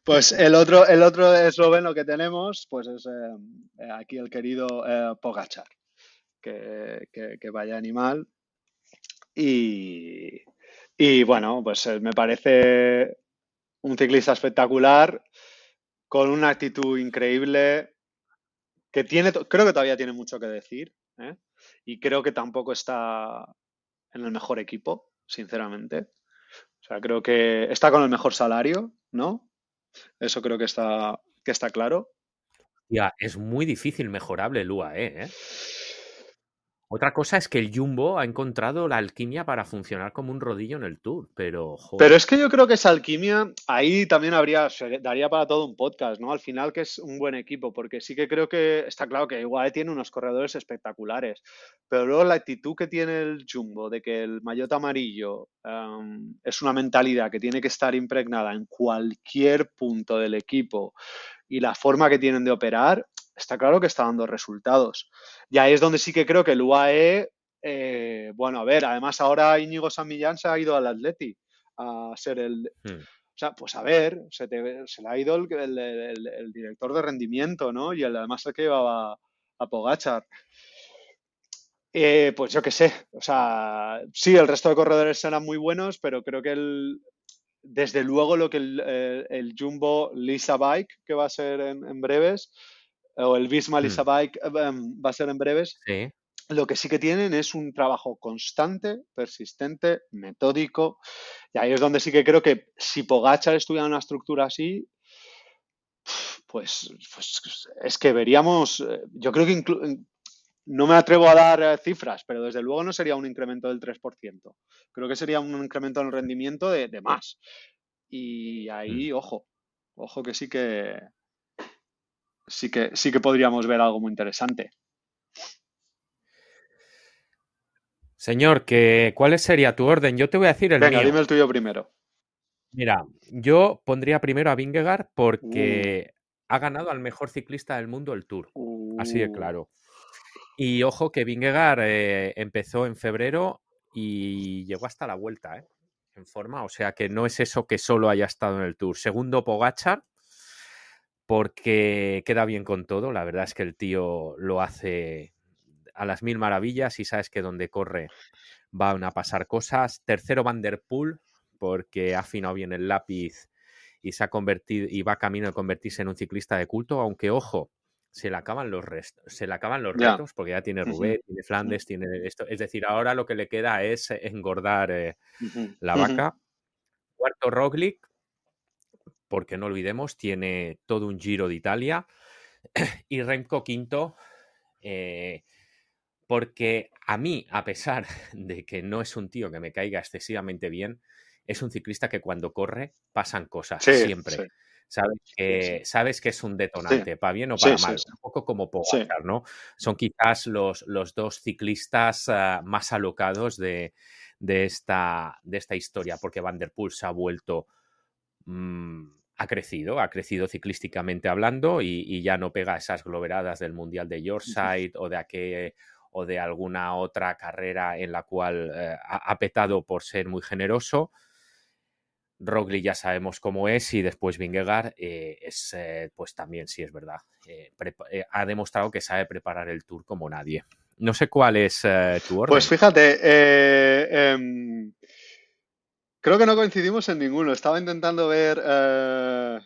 Pues el otro, el otro esloveno que tenemos, pues es eh, aquí el querido eh, Pogachar. Que, que- que vaya animal. Y, y bueno, pues eh, me parece un ciclista espectacular, con una actitud increíble, que tiene, creo que todavía tiene mucho que decir, ¿eh? Y creo que tampoco está en el mejor equipo, sinceramente. sea, creo que está con el mejor salario, ¿no? Eso creo que está, que está claro. Ya, es muy difícil mejorable el UAE, ¿eh? Otra cosa es que el Jumbo ha encontrado la alquimia para funcionar como un rodillo en el Tour, pero Pero es que yo creo que esa alquimia ahí también habría, se daría para todo un podcast, ¿no? Al final que es un buen equipo, porque sí que creo que está claro que igual tiene unos corredores espectaculares, pero luego la actitud que tiene el Jumbo de que el maillot amarillo em, es una mentalidad que tiene que estar impregnada en cualquier punto del equipo y la forma que tienen de operar, está claro que está dando resultados. Y ahí es donde sí que creo que el UAE, eh, bueno, a ver, además ahora Íñigo San Millán se ha ido al Atleti a ser el... Hmm. O sea, pues a ver, se, se le ha ido el, el, director de rendimiento, ¿no? Y el, además el que llevaba a Pogachar. Eh, pues yo qué sé, o sea, sí, el resto de corredores serán muy buenos, pero creo que el, desde luego lo que el, el Jumbo Lisa Bike, que va a ser en, en breves, o el Visma Lisa Mm. Eh, em, va a ser en breves. sí. Lo que sí que tienen es un trabajo constante, persistente, metódico. Y ahí es donde sí que creo que si Pogachar estuviera en una estructura así, pues, pues es que veríamos, eh, yo creo que no me atrevo a dar eh, cifras, pero desde luego no sería un incremento del 3%. Creo que sería un incremento en el rendimiento de, de más. Y ahí, ojo, ojo que sí que sí que sí que podríamos ver algo muy interesante. Señor, que, ¿cuál sería tu orden? Yo te voy a decir el Venga, mío. dime el tuyo primero. Mira, yo pondría primero a Vingegaard porque ha ganado al mejor ciclista del mundo el Tour. Así de Uh, claro. Y ojo que Vingegaard eh, empezó en febrero y llegó hasta la vuelta, ¿eh? En forma, o sea que no es eso que solo haya estado en el Tour. Segundo, Pogachar, porque queda bien con todo. La verdad es que el tío lo hace a las mil maravillas y sabes que donde corre van a pasar cosas. Tercero, Van der Poel, porque ha afinado bien el lápiz y se ha convertido y va camino de convertirse en un ciclista de culto, aunque ojo, se le acaban los restos, se le acaban los retos, porque ya tiene. Roubaix, tiene Flandes, tiene esto. Es decir, ahora lo que le queda es engordar eh, la vaca. Cuarto, Roglic, porque no olvidemos, tiene todo un Giro de Italia. Y Remco quinto, eh, porque a mí, a pesar de que no es un tío que me caiga excesivamente bien, es un ciclista que cuando corre pasan cosas, Sí, siempre. sí. Sabes que, sabes que es un detonante, para bien o para mal, un poco como. Pogacar, ¿no? Son quizás los, los dos ciclistas ah, más alocados de, de esta, de esta historia, porque Van der Poel se ha vuelto, mm, ha crecido, ha crecido ciclísticamente hablando y, y ya no pega esas globeradas del Mundial de Yorkshire o de aquel o de alguna otra carrera en la cual eh, ha, petado por ser muy generoso. Roglic ya sabemos cómo es y después Vingegaard eh, es, eh, pues también sí es verdad, ha demostrado que sabe preparar el Tour como nadie. No sé cuál es tu orden. Pues fíjate, eh, em, creo que no coincidimos en ninguno. Estaba intentando ver. eh,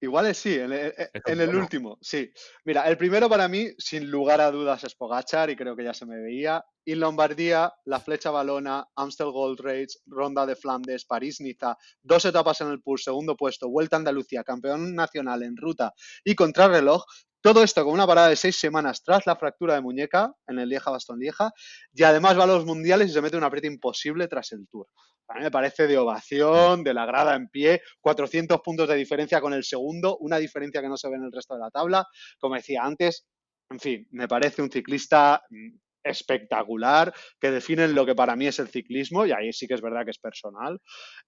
igual es sí, en, el- en bueno. último, sí. Mira, el primero para mí, sin lugar a dudas, es Pogachar y creo que ya se me veía. Y Lombardía, la Flecha Balona, Amstel Gold Race, Ronda de Flandes, París-Niza, dos etapas en el PUR, segundo puesto, Vuelta a Andalucía, campeón nacional en ruta y contrarreloj. Todo esto con una parada de seis semanas tras la fractura de muñeca en el Lieja-Bastón-Lieja y además va a los mundiales y se mete un apriete imposible tras el Tour. A mí me parece de ovación, de la grada en pie, 400 puntos de diferencia con el segundo, una diferencia que no se ve en el resto de la tabla. Como decía antes, en fin, me parece un ciclista mm, espectacular que define lo que para mí es el ciclismo y ahí sí que es verdad que es personal.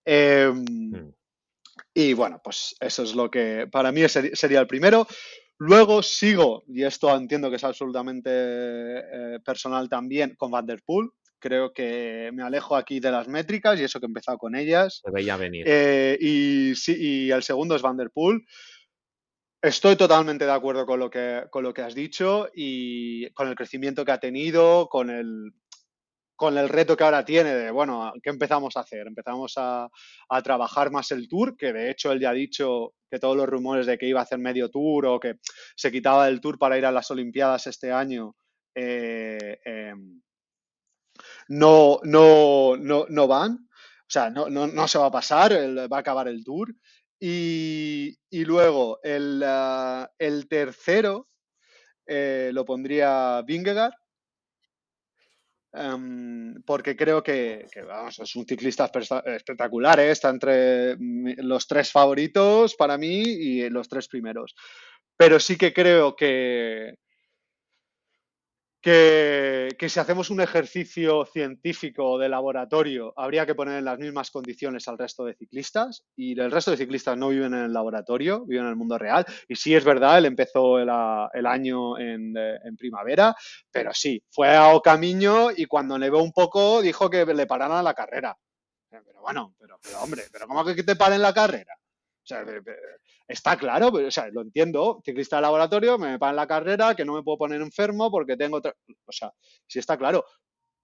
Eh, y bueno, pues eso es lo que para mí sería el primero. Luego sigo, y esto entiendo que es absolutamente eh, personal también, con Van der Poel. Creo que me alejo aquí de las métricas y eso que he empezado con ellas. Se veía venir. Eh, y, sí, y el segundo es Van der Poel. Estoy totalmente de acuerdo con lo, que, con lo que has dicho y con el crecimiento que ha tenido, con el, con el reto que ahora tiene de, bueno, ¿qué empezamos a hacer? Empezamos a, a, trabajar más el tour, que de hecho él ya ha dicho que todos los rumores de que iba a hacer medio tour o que se quitaba del tour para ir a las Olimpiadas este año, eh, eh, no, no, no, no van. O sea, no, no, no se va a pasar, va a acabar el tour. Y, y luego el, uh, el tercero eh, lo pondría Vingegaard, um, porque creo que, vamos, es un ciclista espectacular, ¿eh? está entre los tres favoritos para mí y los tres primeros. Pero sí que creo que, que, que, si hacemos un ejercicio científico de laboratorio, habría que poner en las mismas condiciones al resto de ciclistas y el resto de ciclistas no viven en el laboratorio, viven en el mundo real. Y sí es verdad, él empezó el, el año en, en, primavera, pero sí, fue a Ocamiño y cuando nevó un poco dijo que le pararan la carrera. Pero bueno, pero, hombre, ¿pero cómo que te paren la carrera? O sea, está claro, pero, o sea, lo entiendo. Ciclista de laboratorio, me en la carrera, que no me puedo poner enfermo porque tengo. Otra... O sea, sí está claro.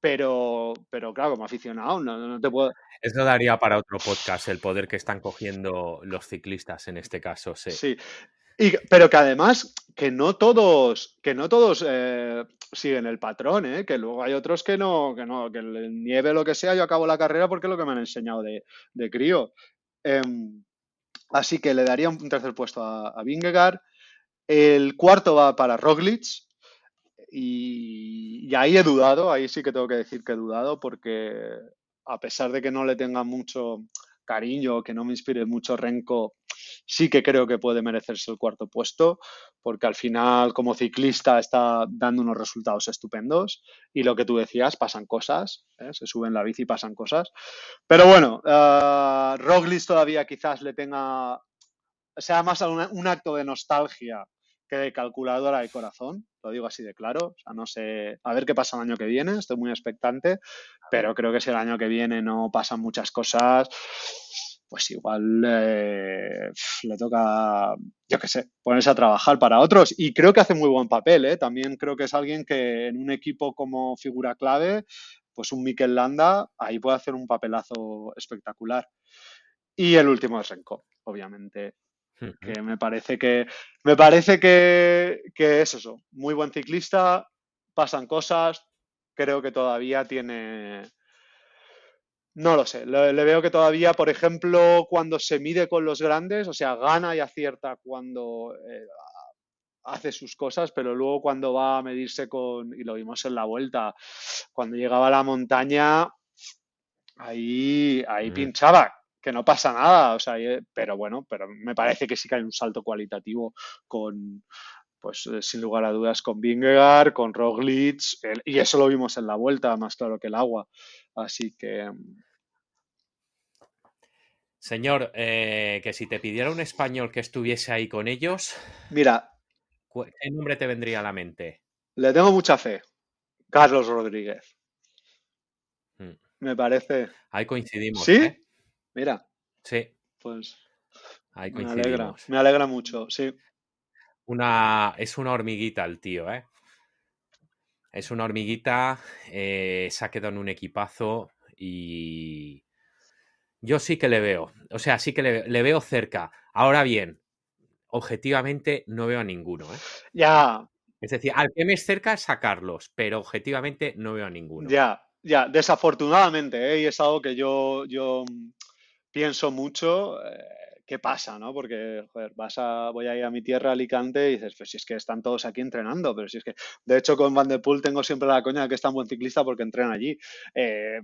Pero, pero claro, como aficionado, no, no, te puedo. Eso daría para otro podcast, el poder que están cogiendo los ciclistas en este caso, sí. Sí. Y, pero que además, que no todos, que no todos eh, siguen el patrón, ¿eh? que luego hay otros que no, que no, que el nieve lo que sea, yo acabo la carrera porque es lo que me han enseñado de, de crío. Eh, Así que le daría un tercer puesto a, a. El cuarto va para Roglic. Y, y, ahí he dudado, ahí sí que tengo que decir que he dudado, porque a pesar de que no le tenga mucho cariño, que no me inspire mucho renco, sí que creo que puede merecerse el cuarto puesto, porque al final como ciclista está dando unos resultados estupendos y lo que tú decías, pasan cosas, ¿eh? se suben la bici y pasan cosas. Pero bueno, uh, todavía quizás le tenga, sea más un acto de nostalgia que de calculadora de corazón, lo digo así de claro, o sea, no sé, a ver qué pasa el año que viene, estoy muy expectante, pero creo que si el año que viene no pasan muchas cosas, pues igual eh, le toca, yo qué sé, ponerse a trabajar para otros. Y creo que hace muy buen papel, ¿eh? También creo que es alguien que en un equipo como figura clave, pues un Mikel Landa, ahí puede hacer un papelazo espectacular. Y el último es Renko, obviamente. Que me parece que me parece que, que es eso, muy buen ciclista, pasan cosas, creo que todavía tiene, no lo sé, le, le, veo que todavía, por ejemplo, cuando se mide con los grandes, o sea, gana y acierta cuando eh, hace sus cosas, pero luego cuando va a medirse con, y lo vimos en la vuelta, cuando llegaba a la montaña, ahí, ahí mm. pinchaba, que no pasa nada, o sea, pero bueno, pero me parece que sí que hay un salto cualitativo con, pues eh, sin lugar a dudas con Vingegaard, con Roglic, el, y eso lo vimos en la vuelta, más claro que el agua. Así que... Señor, eh, que si te pidiera un español que estuviese ahí con ellos... Mira... ¿Qué nombre te vendría a la mente? Le tengo mucha fe. Carlos Rodríguez. Hmm. Me parece... Ahí coincidimos. ¿Sí? ¿eh? Mira. Sí. Pues... Ahí me alegra, me alegra mucho, sí. Una, es una hormiguita el tío, ¿eh? Es una hormiguita, eh, se ha quedado en un equipazo y yo sí que le veo, o sea, sí que le, le veo cerca. Ahora bien, objetivamente no veo a ninguno, ¿eh? Ya. Es decir, al que me es cerca es sacarlos, pero objetivamente no veo a ninguno. Ya, ya, desafortunadamente, ¿eh? y es algo que yo, yo pienso mucho. Eh, ¿qué pasa? ¿no? Porque, vas a, voy a ir a mi tierra, Alicante, y dices, pues si es que están todos aquí entrenando, pero si es que, de hecho, con Van de Poel tengo siempre la coña de que es tan buen ciclista porque entrena allí. Eh,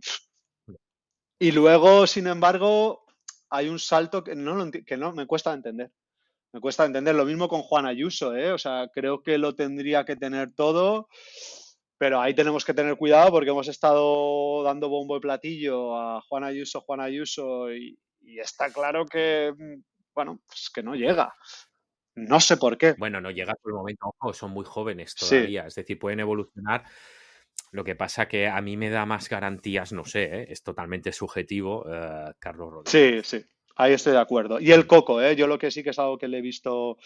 y luego, sin embargo, hay un salto que no, que no me cuesta entender. Me cuesta entender. Lo mismo con Juan Ayuso, ¿eh? O sea, creo que lo tendría que tener todo, pero ahí tenemos que tener cuidado porque hemos estado dando bombo y platillo a Juan Ayuso, Juan Ayuso, y, y está claro que, mm, bueno, pues que no llega. No sé por qué. Bueno, no llega por el momento, ojo, son muy jóvenes todavía, sí. es decir, pueden evolucionar. Lo que pasa que a mí me da más garantías, no sé, ¿eh? es totalmente subjetivo, uh, Carlos Sí, Rodríguez. sí, ahí estoy de acuerdo. Y el Coco, ¿eh? yo lo que sí que es algo que le he visto,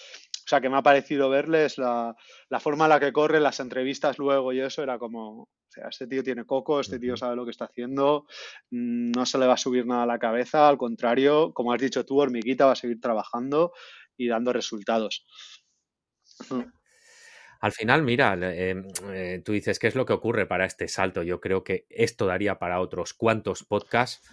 o sea, que me ha parecido verle es la, la forma en la que corre, las entrevistas luego y eso era como, o sea, este tío tiene coco, este tío sabe lo que está haciendo, mm, no se le va a subir nada a la cabeza, al contrario, como has dicho tú, hormiguita va a seguir trabajando y dando resultados. Al final, mira, eh, eh, tú dices qué es lo que ocurre para este salto. Yo creo que esto daría para otros cuantos podcasts.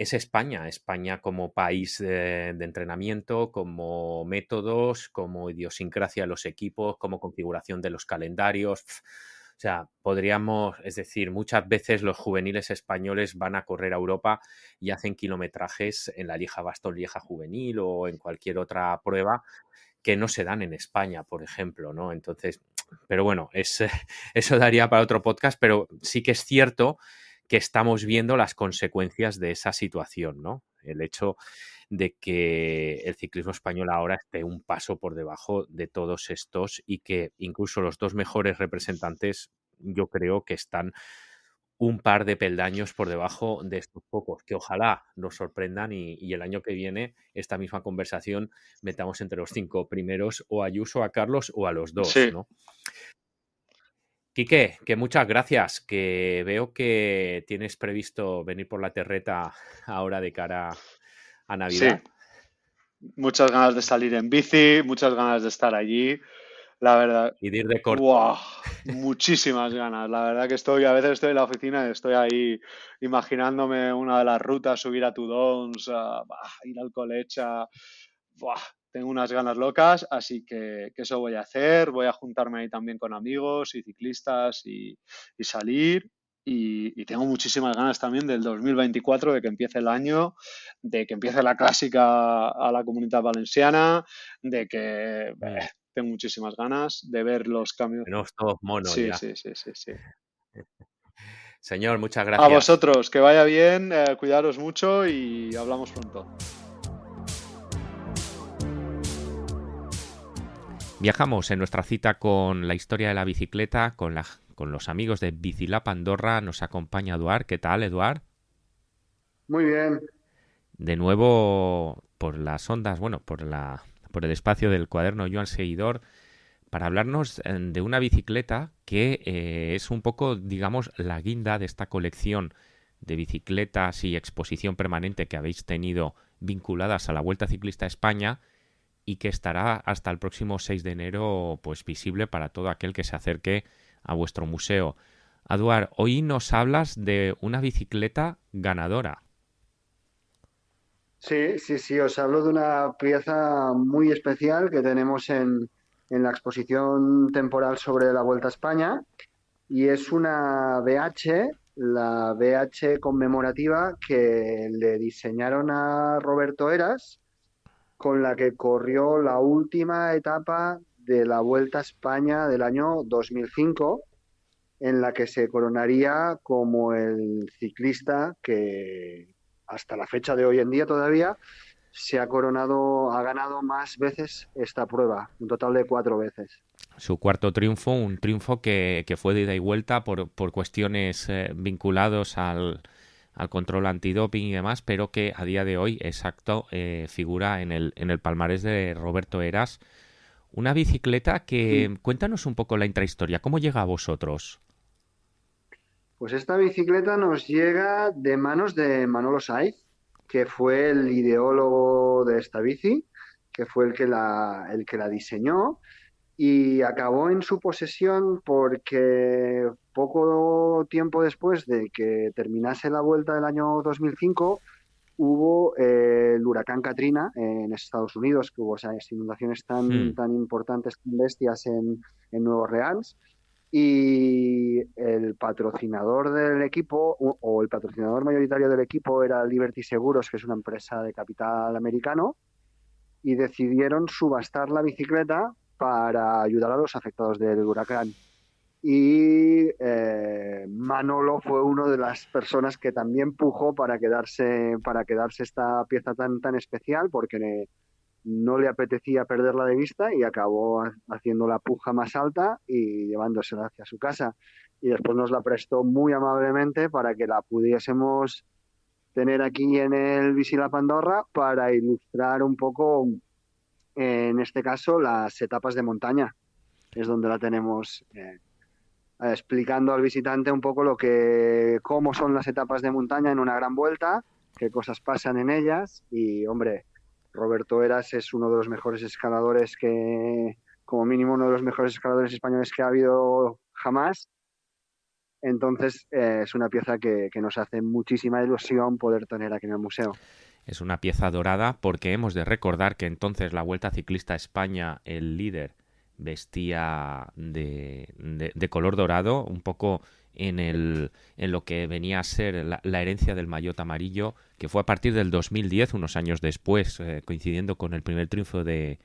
Es España, España como país de, entrenamiento, como métodos, como idiosincrasia de los equipos, como configuración de los calendarios. O sea, podríamos, es decir, muchas veces los juveniles españoles van a correr a Europa y hacen kilometrajes en la Lieja Bastón Lieja Juvenil o en cualquier otra prueba que no se dan en España, por ejemplo, ¿no? Entonces, pero bueno, es, eso daría para otro podcast, pero sí que es cierto que estamos viendo las consecuencias de esa situación, ¿no? El hecho de que el ciclismo español ahora esté un paso por debajo de todos estos y que incluso los dos mejores representantes yo creo que están un par de peldaños por debajo de estos pocos, que ojalá nos sorprendan y, el año que viene esta misma conversación metamos entre los cinco primeros o a Ayuso, a Carlos o a los dos, ¿no? Quique, que muchas gracias, que veo que tienes previsto venir por la terreta ahora de cara a Navidad. Sí. Muchas ganas de salir en bici, muchas ganas de estar allí. La verdad. Y de ir de corte. muchísimas ganas. La verdad que estoy, a veces estoy en la oficina y estoy ahí imaginándome una de las rutas, subir a Tudons, ir al Colecha. Buah, tengo unas ganas locas, así que, eso voy a hacer. Voy a juntarme ahí también con amigos y ciclistas y, salir. Y, tengo muchísimas ganas también del 2024, de que empiece el año, de que empiece la clásica a la comunidad valenciana, de que eh, tengo muchísimas ganas de ver los cambios. Tenemos todos monos. Sí, sí, sí, sí, sí. Señor, muchas gracias. A vosotros, que vaya bien, eh, cuidaros mucho y hablamos pronto. Viajamos en nuestra cita con la historia de la bicicleta, con, la, con los amigos de Bicilap Andorra. Nos acompaña Eduard. ¿Qué tal, Eduard? Muy bien. De nuevo por las ondas, bueno, por, la, por el espacio del cuaderno Joan Seguidor, para hablarnos eh, de una bicicleta que eh, es un poco, digamos, la guinda de esta colección de bicicletas y exposición permanente que habéis tenido vinculadas a la Vuelta Ciclista a España y que estará hasta el próximo 6 de enero pues visible para todo aquel que se acerque a vuestro museo. Aduar, hoy nos hablas de una bicicleta ganadora. Sí, sí, sí, os hablo de una pieza muy especial que tenemos en, en la exposición temporal sobre la Vuelta a España y es una BH, la BH conmemorativa que le diseñaron a Roberto Eras con la que corrió la última etapa de la Vuelta a España del año 2005, en la que se coronaría como el ciclista que hasta la fecha de hoy en día todavía se ha coronado, ha ganado más veces esta prueba, un total de cuatro veces. Su cuarto triunfo, un triunfo que, fue de ida y vuelta por, por cuestiones eh, vinculados al, al control antidoping y demás, pero que a día de hoy, exacto, eh, figura en el, en el palmarés de Roberto Eras. Una bicicleta que, cuéntanos un poco la intrahistoria, ¿cómo llega a vosotros? Pues esta bicicleta nos llega de manos de Manolo Saiz, que fue el ideólogo de esta bici, que fue el que la, el que la diseñó y acabó en su posesión porque poco tiempo después de que terminase la vuelta del año 2005 hubo eh, el huracán Katrina en Estados Unidos, que hubo esas inundaciones tan, hmm. tan importantes, tan bestias en, en Nueva Orleans y el patrocinador del equipo o el patrocinador mayoritario del equipo era Liberty Seguros, que es una empresa de capital americano, y decidieron subastar la bicicleta para ayudar a los afectados del huracán. Y eh, Manolo fue una de las personas que también pujó para quedarse, para quedarse esta pieza tan, tan especial, porque no le apetecía perderla de vista y acabó haciendo la puja más alta y llevándosela hacia su casa. Y después nos la prestó muy amablemente para que la pudiésemos tener aquí en el Visila Pandorra para ilustrar un poco en este caso las etapas de montaña. Es donde la tenemos eh, explicando al visitante un poco lo que, cómo son las etapas de montaña en una gran vuelta, qué cosas pasan en ellas y, hombre, Roberto Eras es uno de los mejores escaladores que, como mínimo, uno de los mejores escaladores españoles que ha habido jamás. Entonces eh, es una pieza que, que nos hace muchísima ilusión poder tener aquí en el museo. Es una pieza dorada porque hemos de recordar que entonces la Vuelta Ciclista España, el líder, vestía de, de, color dorado, un poco en, el, en lo que venía a ser la, herencia del maillot amarillo, que fue a partir del 2010, unos años después, eh, coincidiendo con el primer triunfo de,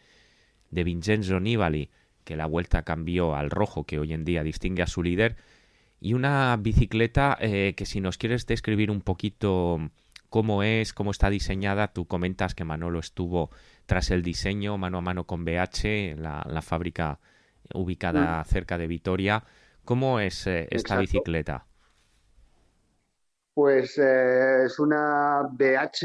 de Vincenzo Nibali, que la vuelta cambió al rojo, que hoy en día distingue a su líder, y una bicicleta eh, que si nos quieres describir un poquito cómo es, cómo está diseñada, tú comentas que Manolo estuvo tras el diseño mano a mano con BH, la, la fábrica ubicada cerca de Vitoria. ¿Cómo es eh, esta bicicleta? Pues eh, es una BH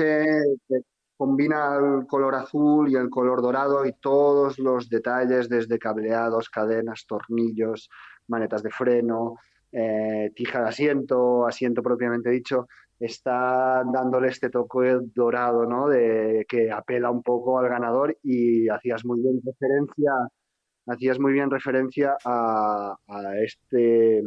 que combina el color azul y el color dorado y todos los detalles desde cableados, cadenas, tornillos, manetas de freno, eh, tija de asiento, asiento propiamente dicho, está dándole este toque dorado, ¿no? De que apela un poco al ganador y hacías muy bien referencia, hacías muy bien referencia a, este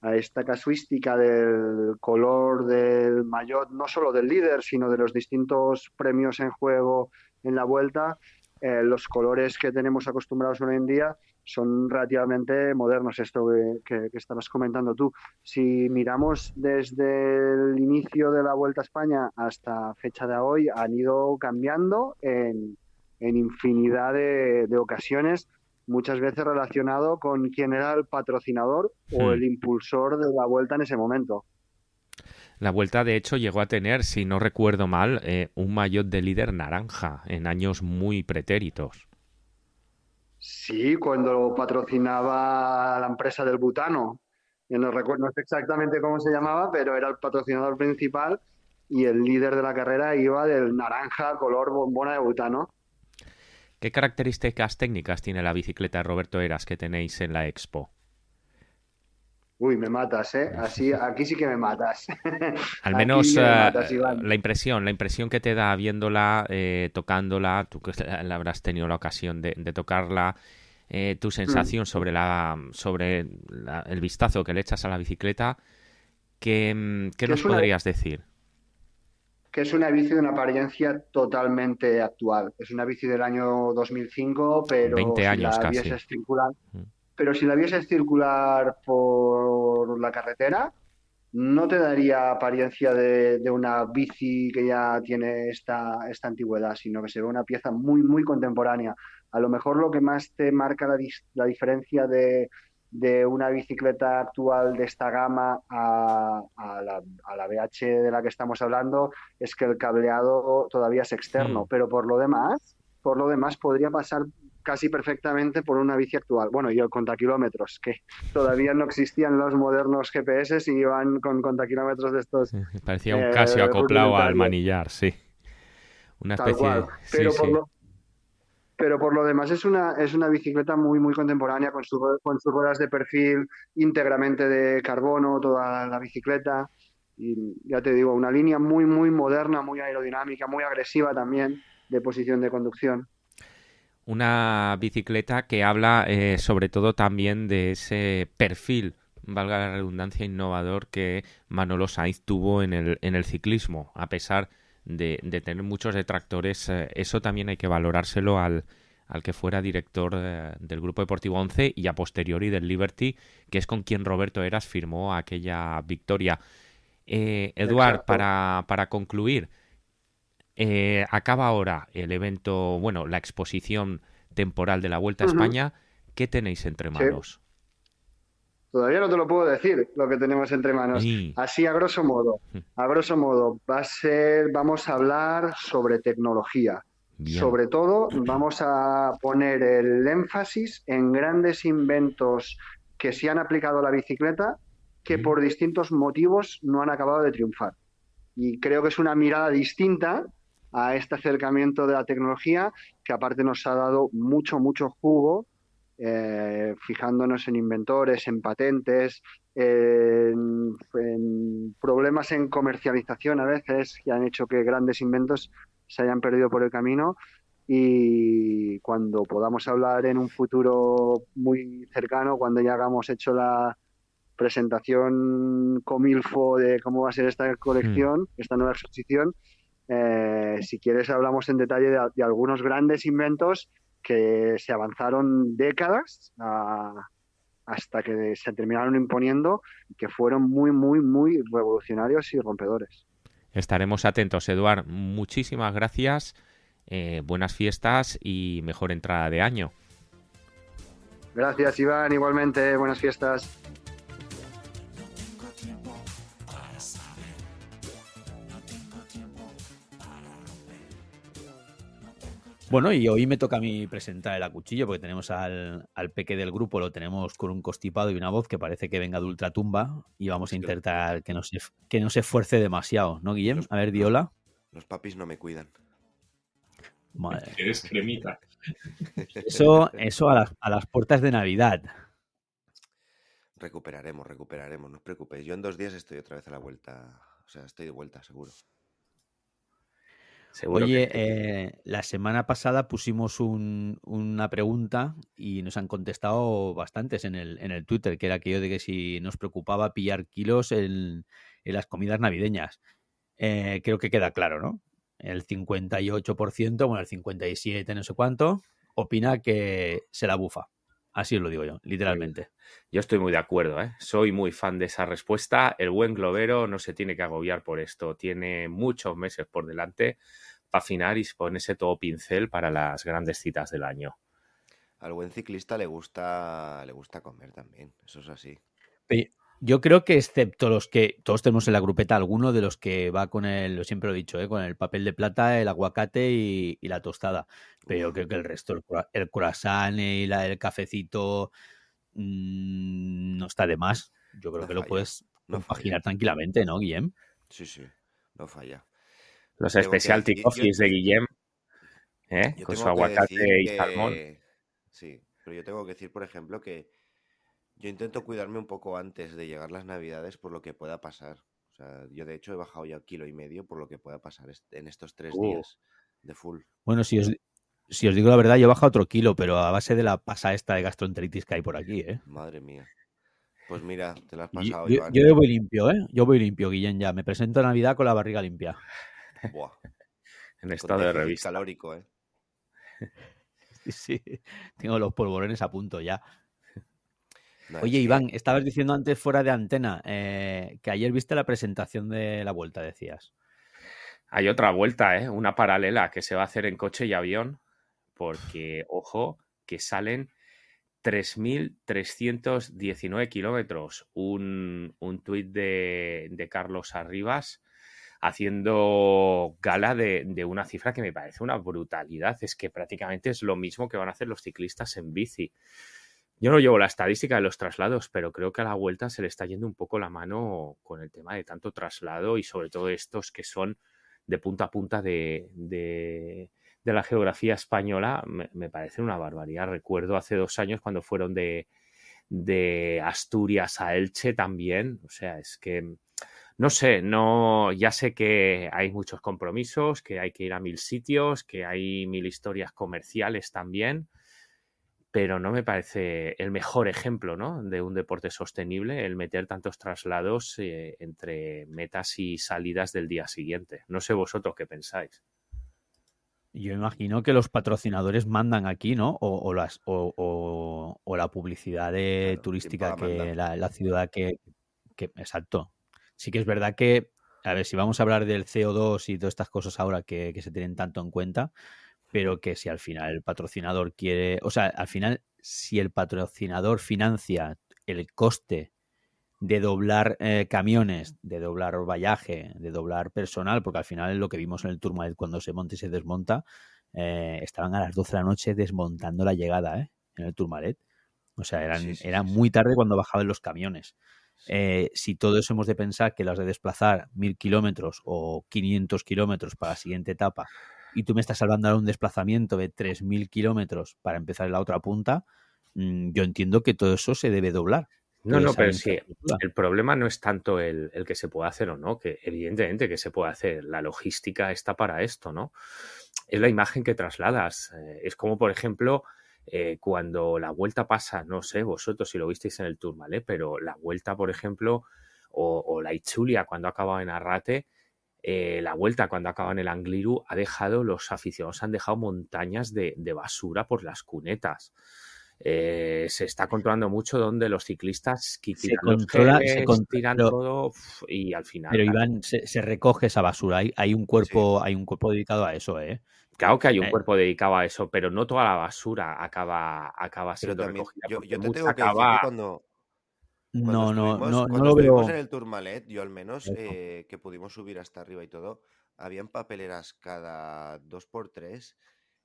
a esta casuística del color del maillot, no solo del líder, sino de los distintos premios en juego en la vuelta, eh, los colores que tenemos acostumbrados hoy en día son relativamente modernos, esto que, estabas comentando tú. Si miramos desde el inicio de la Vuelta a España hasta fecha de hoy, han ido cambiando en, infinidad de, ocasiones, muchas veces relacionado con quién era el patrocinador o hmm. el impulsor de la Vuelta en ese momento. La vuelta, de hecho, llegó a tener, si no recuerdo mal, eh, un maillot de líder naranja en años muy pretéritos. Sí, cuando patrocinaba la empresa del butano. no recuerdo exactamente cómo se llamaba, pero era el patrocinador principal y el líder de la carrera iba del naranja color bombona de butano. ¿Qué características técnicas tiene la bicicleta Roberto Eras que tenéis en la expo? Uy, me matas, ¿eh? Así, aquí sí que me matas. Al menos eh, la impresión, la impresión que te da viéndola, eh, tocándola, tú que la habrás tenido la ocasión de, tocarla, eh, tu sensación mm. sobre la, sobre el vistazo que le echas a la bicicleta, ¿qué, mm, nos podrías decir? Que es una bici de una apariencia totalmente actual. Es una bici del año 2005, pero 20 años la casi. Es circular, mm pero si la vieses circular por la carretera, no te daría apariencia de, una bici que ya tiene esta, esta antigüedad, sino que se ve una pieza muy, muy contemporánea. A lo mejor lo que más te marca la, la diferencia de, de, una bicicleta actual de esta gama a, a, la, a, la, BH de la que estamos hablando es que el cableado todavía es externo, mm. pero por lo demás, por lo demás podría pasar casi perfectamente por una bici actual. Bueno, y el kilómetros, que todavía no existían los modernos GPS y iban con kilómetros de estos. parecía un Casio eh, acoplado al manillar, sí. Una especie de... Pero, por Lo, pero por lo demás es una, es una bicicleta muy, muy contemporánea con, su, con sus ruedas de perfil íntegramente de carbono, toda la bicicleta. Y ya te digo, una línea muy, muy moderna, muy aerodinámica, muy agresiva también de posición de conducción una bicicleta que habla eh, sobre todo también de ese perfil, valga la redundancia, innovador que Manolo Sainz tuvo en el, en el ciclismo. A pesar de, tener muchos detractores, eh, eso también hay que valorárselo al, al que fuera director eh, del Grupo Deportivo 11 y a posteriori del Liberty, que es con quien Roberto Eras firmó aquella victoria. Eduard, para, para concluir, eh, acaba ahora el evento, bueno, la exposición temporal de la Vuelta a España. ¿Qué tenéis entre manos? Todavía no te lo puedo decir lo que tenemos entre manos. Así a grosso modo. A grosso modo, va a ser, vamos a hablar sobre tecnología. Sobre todo, vamos a poner el énfasis en grandes inventos que se han aplicado a la bicicleta que por distintos motivos no han acabado de triunfar. Y creo que es una mirada distinta a este acercamiento de la tecnología que aparte nos ha dado mucho, mucho jugo, eh, fijándonos en inventores, en patentes, en, problemas en comercialización a veces que han hecho que grandes inventos se hayan perdido por el camino y cuando podamos hablar en un futuro muy cercano, cuando ya hagamos hecho la, presentación comilfo de cómo va a ser esta colección, Mm. esta nueva exposición. Eh, si quieres hablamos en detalle de, de algunos grandes inventos que se avanzaron décadas a- hasta que se terminaron imponiendo y que fueron muy, muy, muy revolucionarios y rompedores. Estaremos atentos, Eduard. Muchísimas gracias. eh, buenas fiestas y mejor entrada de año. Gracias, Iván. Igualmente, buenas fiestas. Bueno, y hoy me toca a mí presentar el acuchillo porque tenemos al, al peque del grupo, lo tenemos con un constipado y una voz que parece que venga de ultratumba y vamos a intentar que no se, que no se esfuerce demasiado, ¿no, Guillem? Los- A ver, Diola. Los papis no me cuidan. Madre. Eres cremita. Eso, eso a las, a las puertas de Navidad. Recuperaremos, recuperaremos, no os preocupéis. Yo en dos días estoy otra vez a la vuelta. O sea, estoy de vuelta, seguro. Seguro Oye, que- eh, la semana pasada pusimos un- una pregunta y nos han contestado bastantes en el, en el Twitter, que era aquello de que si nos preocupaba pillar kilos en, en las comidas navideñas. Eh, creo que queda claro, ¿no? El 58%, bueno, el 57%, no sé cuánto, opina que se la bufa. Así os lo digo yo, literalmente. Yo estoy muy de acuerdo, ¿eh? soy muy fan de esa respuesta. El buen globero no se tiene que agobiar por esto. Tiene muchos meses por delante para afinar y ponerse todo pincel para las grandes citas del año. Al buen ciclista le gusta, le gusta comer también. Eso es así. Pe- Yo creo que excepto los que todos tenemos en la grupeta alguno de los que va con el, lo siempre lo he dicho, ¿eh? con el papel de plata, el aguacate y, y la tostada. Pero yo creo que el resto, el, el croissant y la, el cafecito mm, no está de más. Yo creo No que lo puedes no compaginar tranquilamente, ¿no, Guillem? Sí, sí. No falla. Los Tengo specialty decir- yo- coffees de Guillem, ¿eh? Con su aguacate y que- salmón. Sí, pero yo tengo que decir, por ejemplo, que yo intento cuidarme un poco antes de llegar las navidades por lo que pueda pasar. O sea, yo de hecho he bajado ya un kilo y medio por lo que pueda pasar en estos tres Uh. días de full. Bueno, si os, si os digo la verdad, yo he bajado otro kilo, pero a base de la pasa esta de gastroenteritis que hay por aquí, ¿eh? Madre mía. Pues mira, te lo has pasado, yo- Iván. yo voy limpio, ¿eh? Yo voy limpio, Guillem, ya. Me presento a Navidad con la barriga limpia. Buah, En estado de revista. calórico, ¿eh? Sí, sí. Tengo los polvorones a punto ya. Oye, Iván, estabas diciendo antes fuera de antena eh, que ayer viste la presentación de la vuelta, decías. Hay otra vuelta, ¿eh? Una paralela que se va a hacer en coche y avión, porque, ojo, que salen 3.319 kilómetros. Un, un tuit de, de Carlos Arribas haciendo gala de, de una cifra que me parece una brutalidad. Es que prácticamente es lo mismo que van a hacer los ciclistas en bici. Yo no llevo la estadística de los traslados, pero creo que a la vuelta se le está yendo un poco la mano con el tema de tanto traslado y sobre todo estos que son de punta a punta de, de, la geografía española, me, me, parece una barbaridad. Recuerdo hace dos años cuando fueron de, de Asturias a Elche también. O sea, es que no sé, no, ya sé que hay muchos compromisos, que hay que ir a mil sitios, que hay mil historias comerciales también, pero no me parece el mejor ejemplo ¿no? de un deporte sostenible el meter tantos traslados eh, entre metas y salidas del día siguiente. No sé vosotros qué pensáis. Yo imagino que los patrocinadores mandan aquí, ¿no? O, o las, o, o, o, la publicidad de Claro, turística ¿quién paga, que la, la ciudad que, que. Exacto. Sí que es verdad que, a ver, si vamos a hablar del CO2 y todas estas cosas ahora que, que se tienen tanto en cuenta, pero que si al final el patrocinador quiere, o sea, al final, si el patrocinador financia el coste de doblar eh, camiones, de doblar vallaje, de doblar personal, porque al final lo que vimos en el Tourmalet cuando se monta y se desmonta, eh, estaban a las 12 de la noche desmontando la llegada ¿eh? en el Tourmalet. O sea, eran, Sí, sí, era sí, muy tarde cuando bajaban los camiones. Eh, si todo eso hemos de pensar que las de desplazar mil kilómetros o 500 kilómetros para la siguiente etapa y tú me estás hablando de un desplazamiento de 3.000 kilómetros para empezar en la otra punta, mm, yo entiendo que todo eso se debe doblar. No, no, pero sí, el problema no es tanto el, el que se pueda hacer o no, que evidentemente que se puede hacer, la logística está para esto, ¿no? Es la imagen que trasladas. eh, Es como, por ejemplo, eh, cuando la vuelta pasa, no sé vosotros si lo visteis en el Tourmalet, pero la vuelta, por ejemplo, o, la Ichulia cuando acababa en Arrate, eh, la vuelta cuando acaba en el Angliru ha dejado, los aficionados han dejado montañas de, basura por las cunetas. Eh, se está controlando mucho donde los ciclistas se controla, se tiran todo y al final. Pero Iván, se, recoge esa basura. Hay, hay un cuerpo, hay un cuerpo dedicado a eso, ¿eh? Claro que hay un eh. cuerpo dedicado a eso, pero no toda la basura acaba, acaba siendo recogida. Yo, te tengo que acaba... cuando, no, no, no, cuando lo veo. en el Tourmalet, yo al menos, eh, que pudimos subir hasta arriba y todo, habían papeleras cada dos por tres.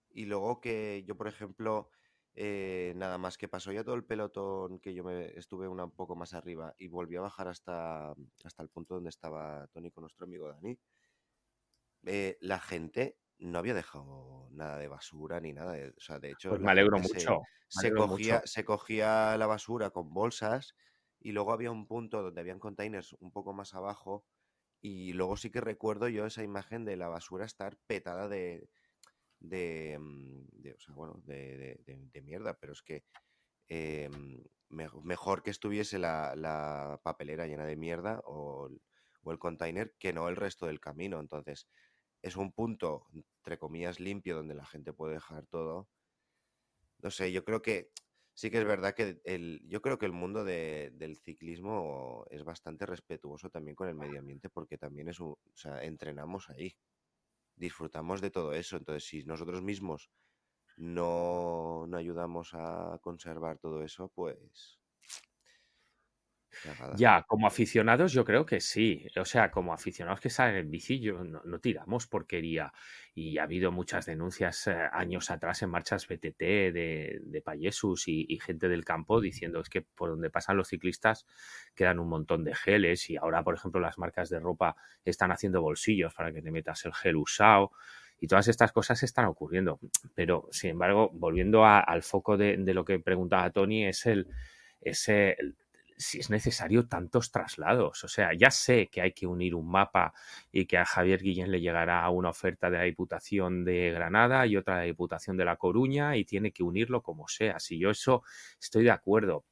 Y luego que yo, por ejemplo, eh, nada más que pasó ya todo el pelotón, que yo me estuve un poco más arriba y volví a bajar hasta, hasta el punto donde estaba Tony con nuestro amigo Dani. Eh, la gente no había dejado nada de basura ni nada. De, o sea, de hecho, pues me alegro mucho. Se, cogía, se cogía la basura con bolsas y luego había un punto donde habían containers un poco más abajo y luego sí que recuerdo yo esa imagen de la basura estar petada de, de, mm, o sea, bueno, de, de, mierda, pero es que eh, mejor que estuviese la, la, papelera llena de mierda o, o, el container que no el resto del camino. Entonces, es un punto, entre comillas, limpio donde la gente puede dejar todo. No sé, yo creo que sí que es verdad que el, yo creo que el mundo del ciclismo es bastante respetuoso también con el medio ambiente porque también es un, o sea, entrenamos ahí, disfrutamos de todo eso. Entonces, si nosotros mismos no, no ayudamos a conservar todo eso, pues ya, como aficionados yo creo que sí. O sea, como aficionados que salen en bici, no, tiramos porquería. Y ha habido muchas denuncias eh, años atrás en marchas BTT de, de Payesus y, gente del campo diciendo es que por donde pasan los ciclistas quedan un montón de geles y ahora, por ejemplo, las marcas de ropa están haciendo bolsillos para que te metas el gel usado y todas estas cosas están ocurriendo. Pero, sin embargo, volviendo al foco de, de, lo que preguntaba Tony, es el, ese si es necesario tantos traslados. O sea, ya sé que hay que unir un mapa y que a Javier Guillén le llegará una oferta de la Diputación de Granada y otra de la Diputación de La Coruña y tiene que unirlo como sea. Si yo eso estoy de acuerdo.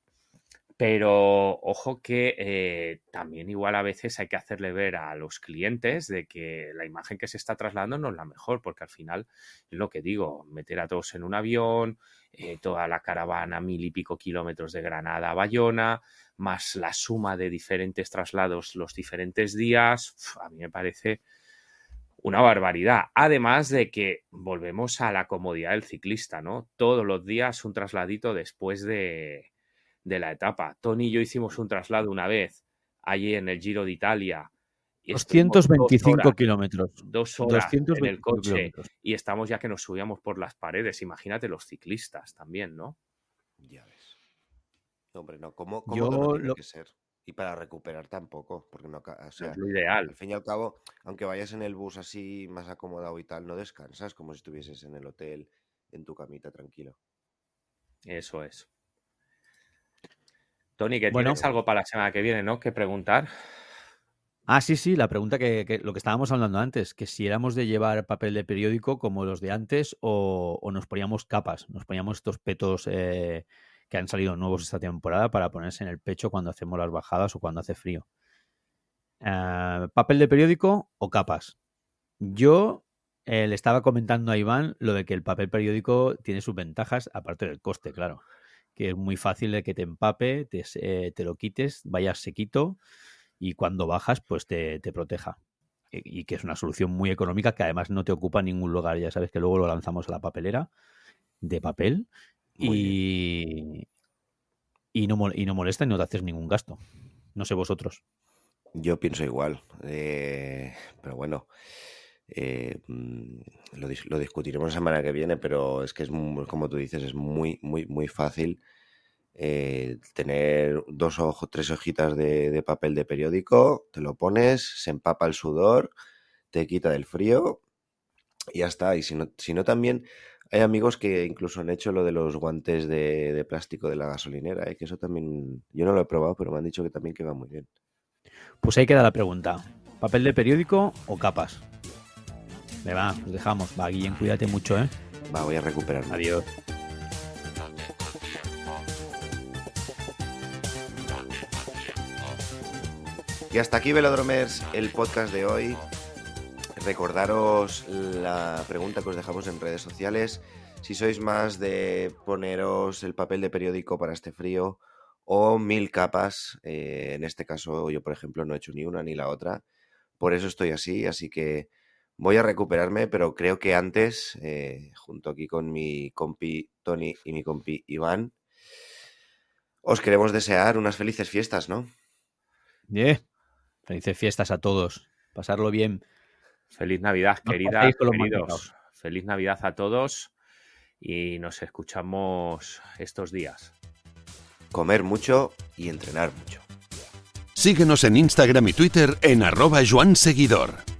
Pero ojo que eh, también igual a veces hay que hacerle ver a los clientes de que la imagen que se está trasladando no es la mejor, porque al final es lo que digo, meter a todos en un avión, eh, toda la caravana mil y pico kilómetros de Granada a Bayona, más la suma de diferentes traslados los diferentes días, a mí me parece una barbaridad. Además de que volvemos a la comodidad del ciclista, ¿no? Todos los días un trasladito después de, de la etapa. Tony y yo hicimos un traslado una vez allí en el Giro de Italia. 225 kilómetros. Dos horas en el coche y estamos ya que nos subíamos por las paredes. Imagínate los ciclistas también, ¿no? Ya ves. Hombre, no, ¿cómo, cómo tiene que ser? Y para recuperar tampoco, porque no, o sea, es lo ideal. Al fin y al cabo, aunque vayas en el bus así más acomodado y tal, no descansas como si estuvieses en el hotel, en tu camita tranquilo. Eso es. Tony, que tienes algo para la semana que viene, ¿no? Que preguntar. Ah, sí, sí, la pregunta que, lo que estábamos hablando antes, que si éramos de llevar papel de periódico como los de antes o, nos poníamos capas, nos poníamos estos petos eh, que han salido nuevos esta temporada para ponerse en el pecho cuando hacemos las bajadas o cuando hace frío. Eh, ¿Papel de periódico o capas? Yo eh, le estaba comentando a Iván lo de que el papel periódico tiene sus ventajas, aparte del coste, claro que es muy fácil de que te empape, te, eh, te lo quites, vayas sequito y cuando bajas, pues te, te proteja. Y, que es una solución muy económica que además no te ocupa ningún lugar. Ya sabes que luego lo lanzamos a la papelera de papel y, y, no, y no molesta y no te haces ningún gasto. No sé vosotros. Yo pienso igual. Eh, pero bueno, eh, mm, lo, discutiremos la semana que viene, pero es que es como tú dices, es muy, muy, muy fácil eh, tener dos o tres hojitas de, papel de periódico, te lo pones, se empapa el sudor, te quita del frío y ya está. Y si no, si no también hay amigos que incluso han hecho lo de los guantes de, plástico de la gasolinera, ¿eh? que eso también, yo no lo he probado, pero me han dicho que también queda muy bien. Pues ahí queda la pregunta. ¿Papel de periódico o capas? Me va, nos dejamos. Va, Guillén, cuídate mucho, ¿eh? Va, voy a recuperarme. Adiós. Y hasta aquí, Velodromers, el podcast de hoy. Recordaros la pregunta que os dejamos en redes sociales. Si sois más de poneros el papel de periódico para este frío o mil capas, eh, en este caso yo por ejemplo no he hecho ni una ni la otra, por eso estoy así, así que voy a recuperarme, pero creo que antes, eh, junto aquí con mi compi Tony y mi compi Iván, os queremos desear unas felices fiestas, ¿no? Yeah. Felices fiestas a todos. Pasarlo bien. Feliz Navidad, queridas, queridos. Feliz Navidad a todos y nos escuchamos estos días. Comer mucho y entrenar mucho. Síguenos en Instagram y Twitter en arroba Joan Seguidor.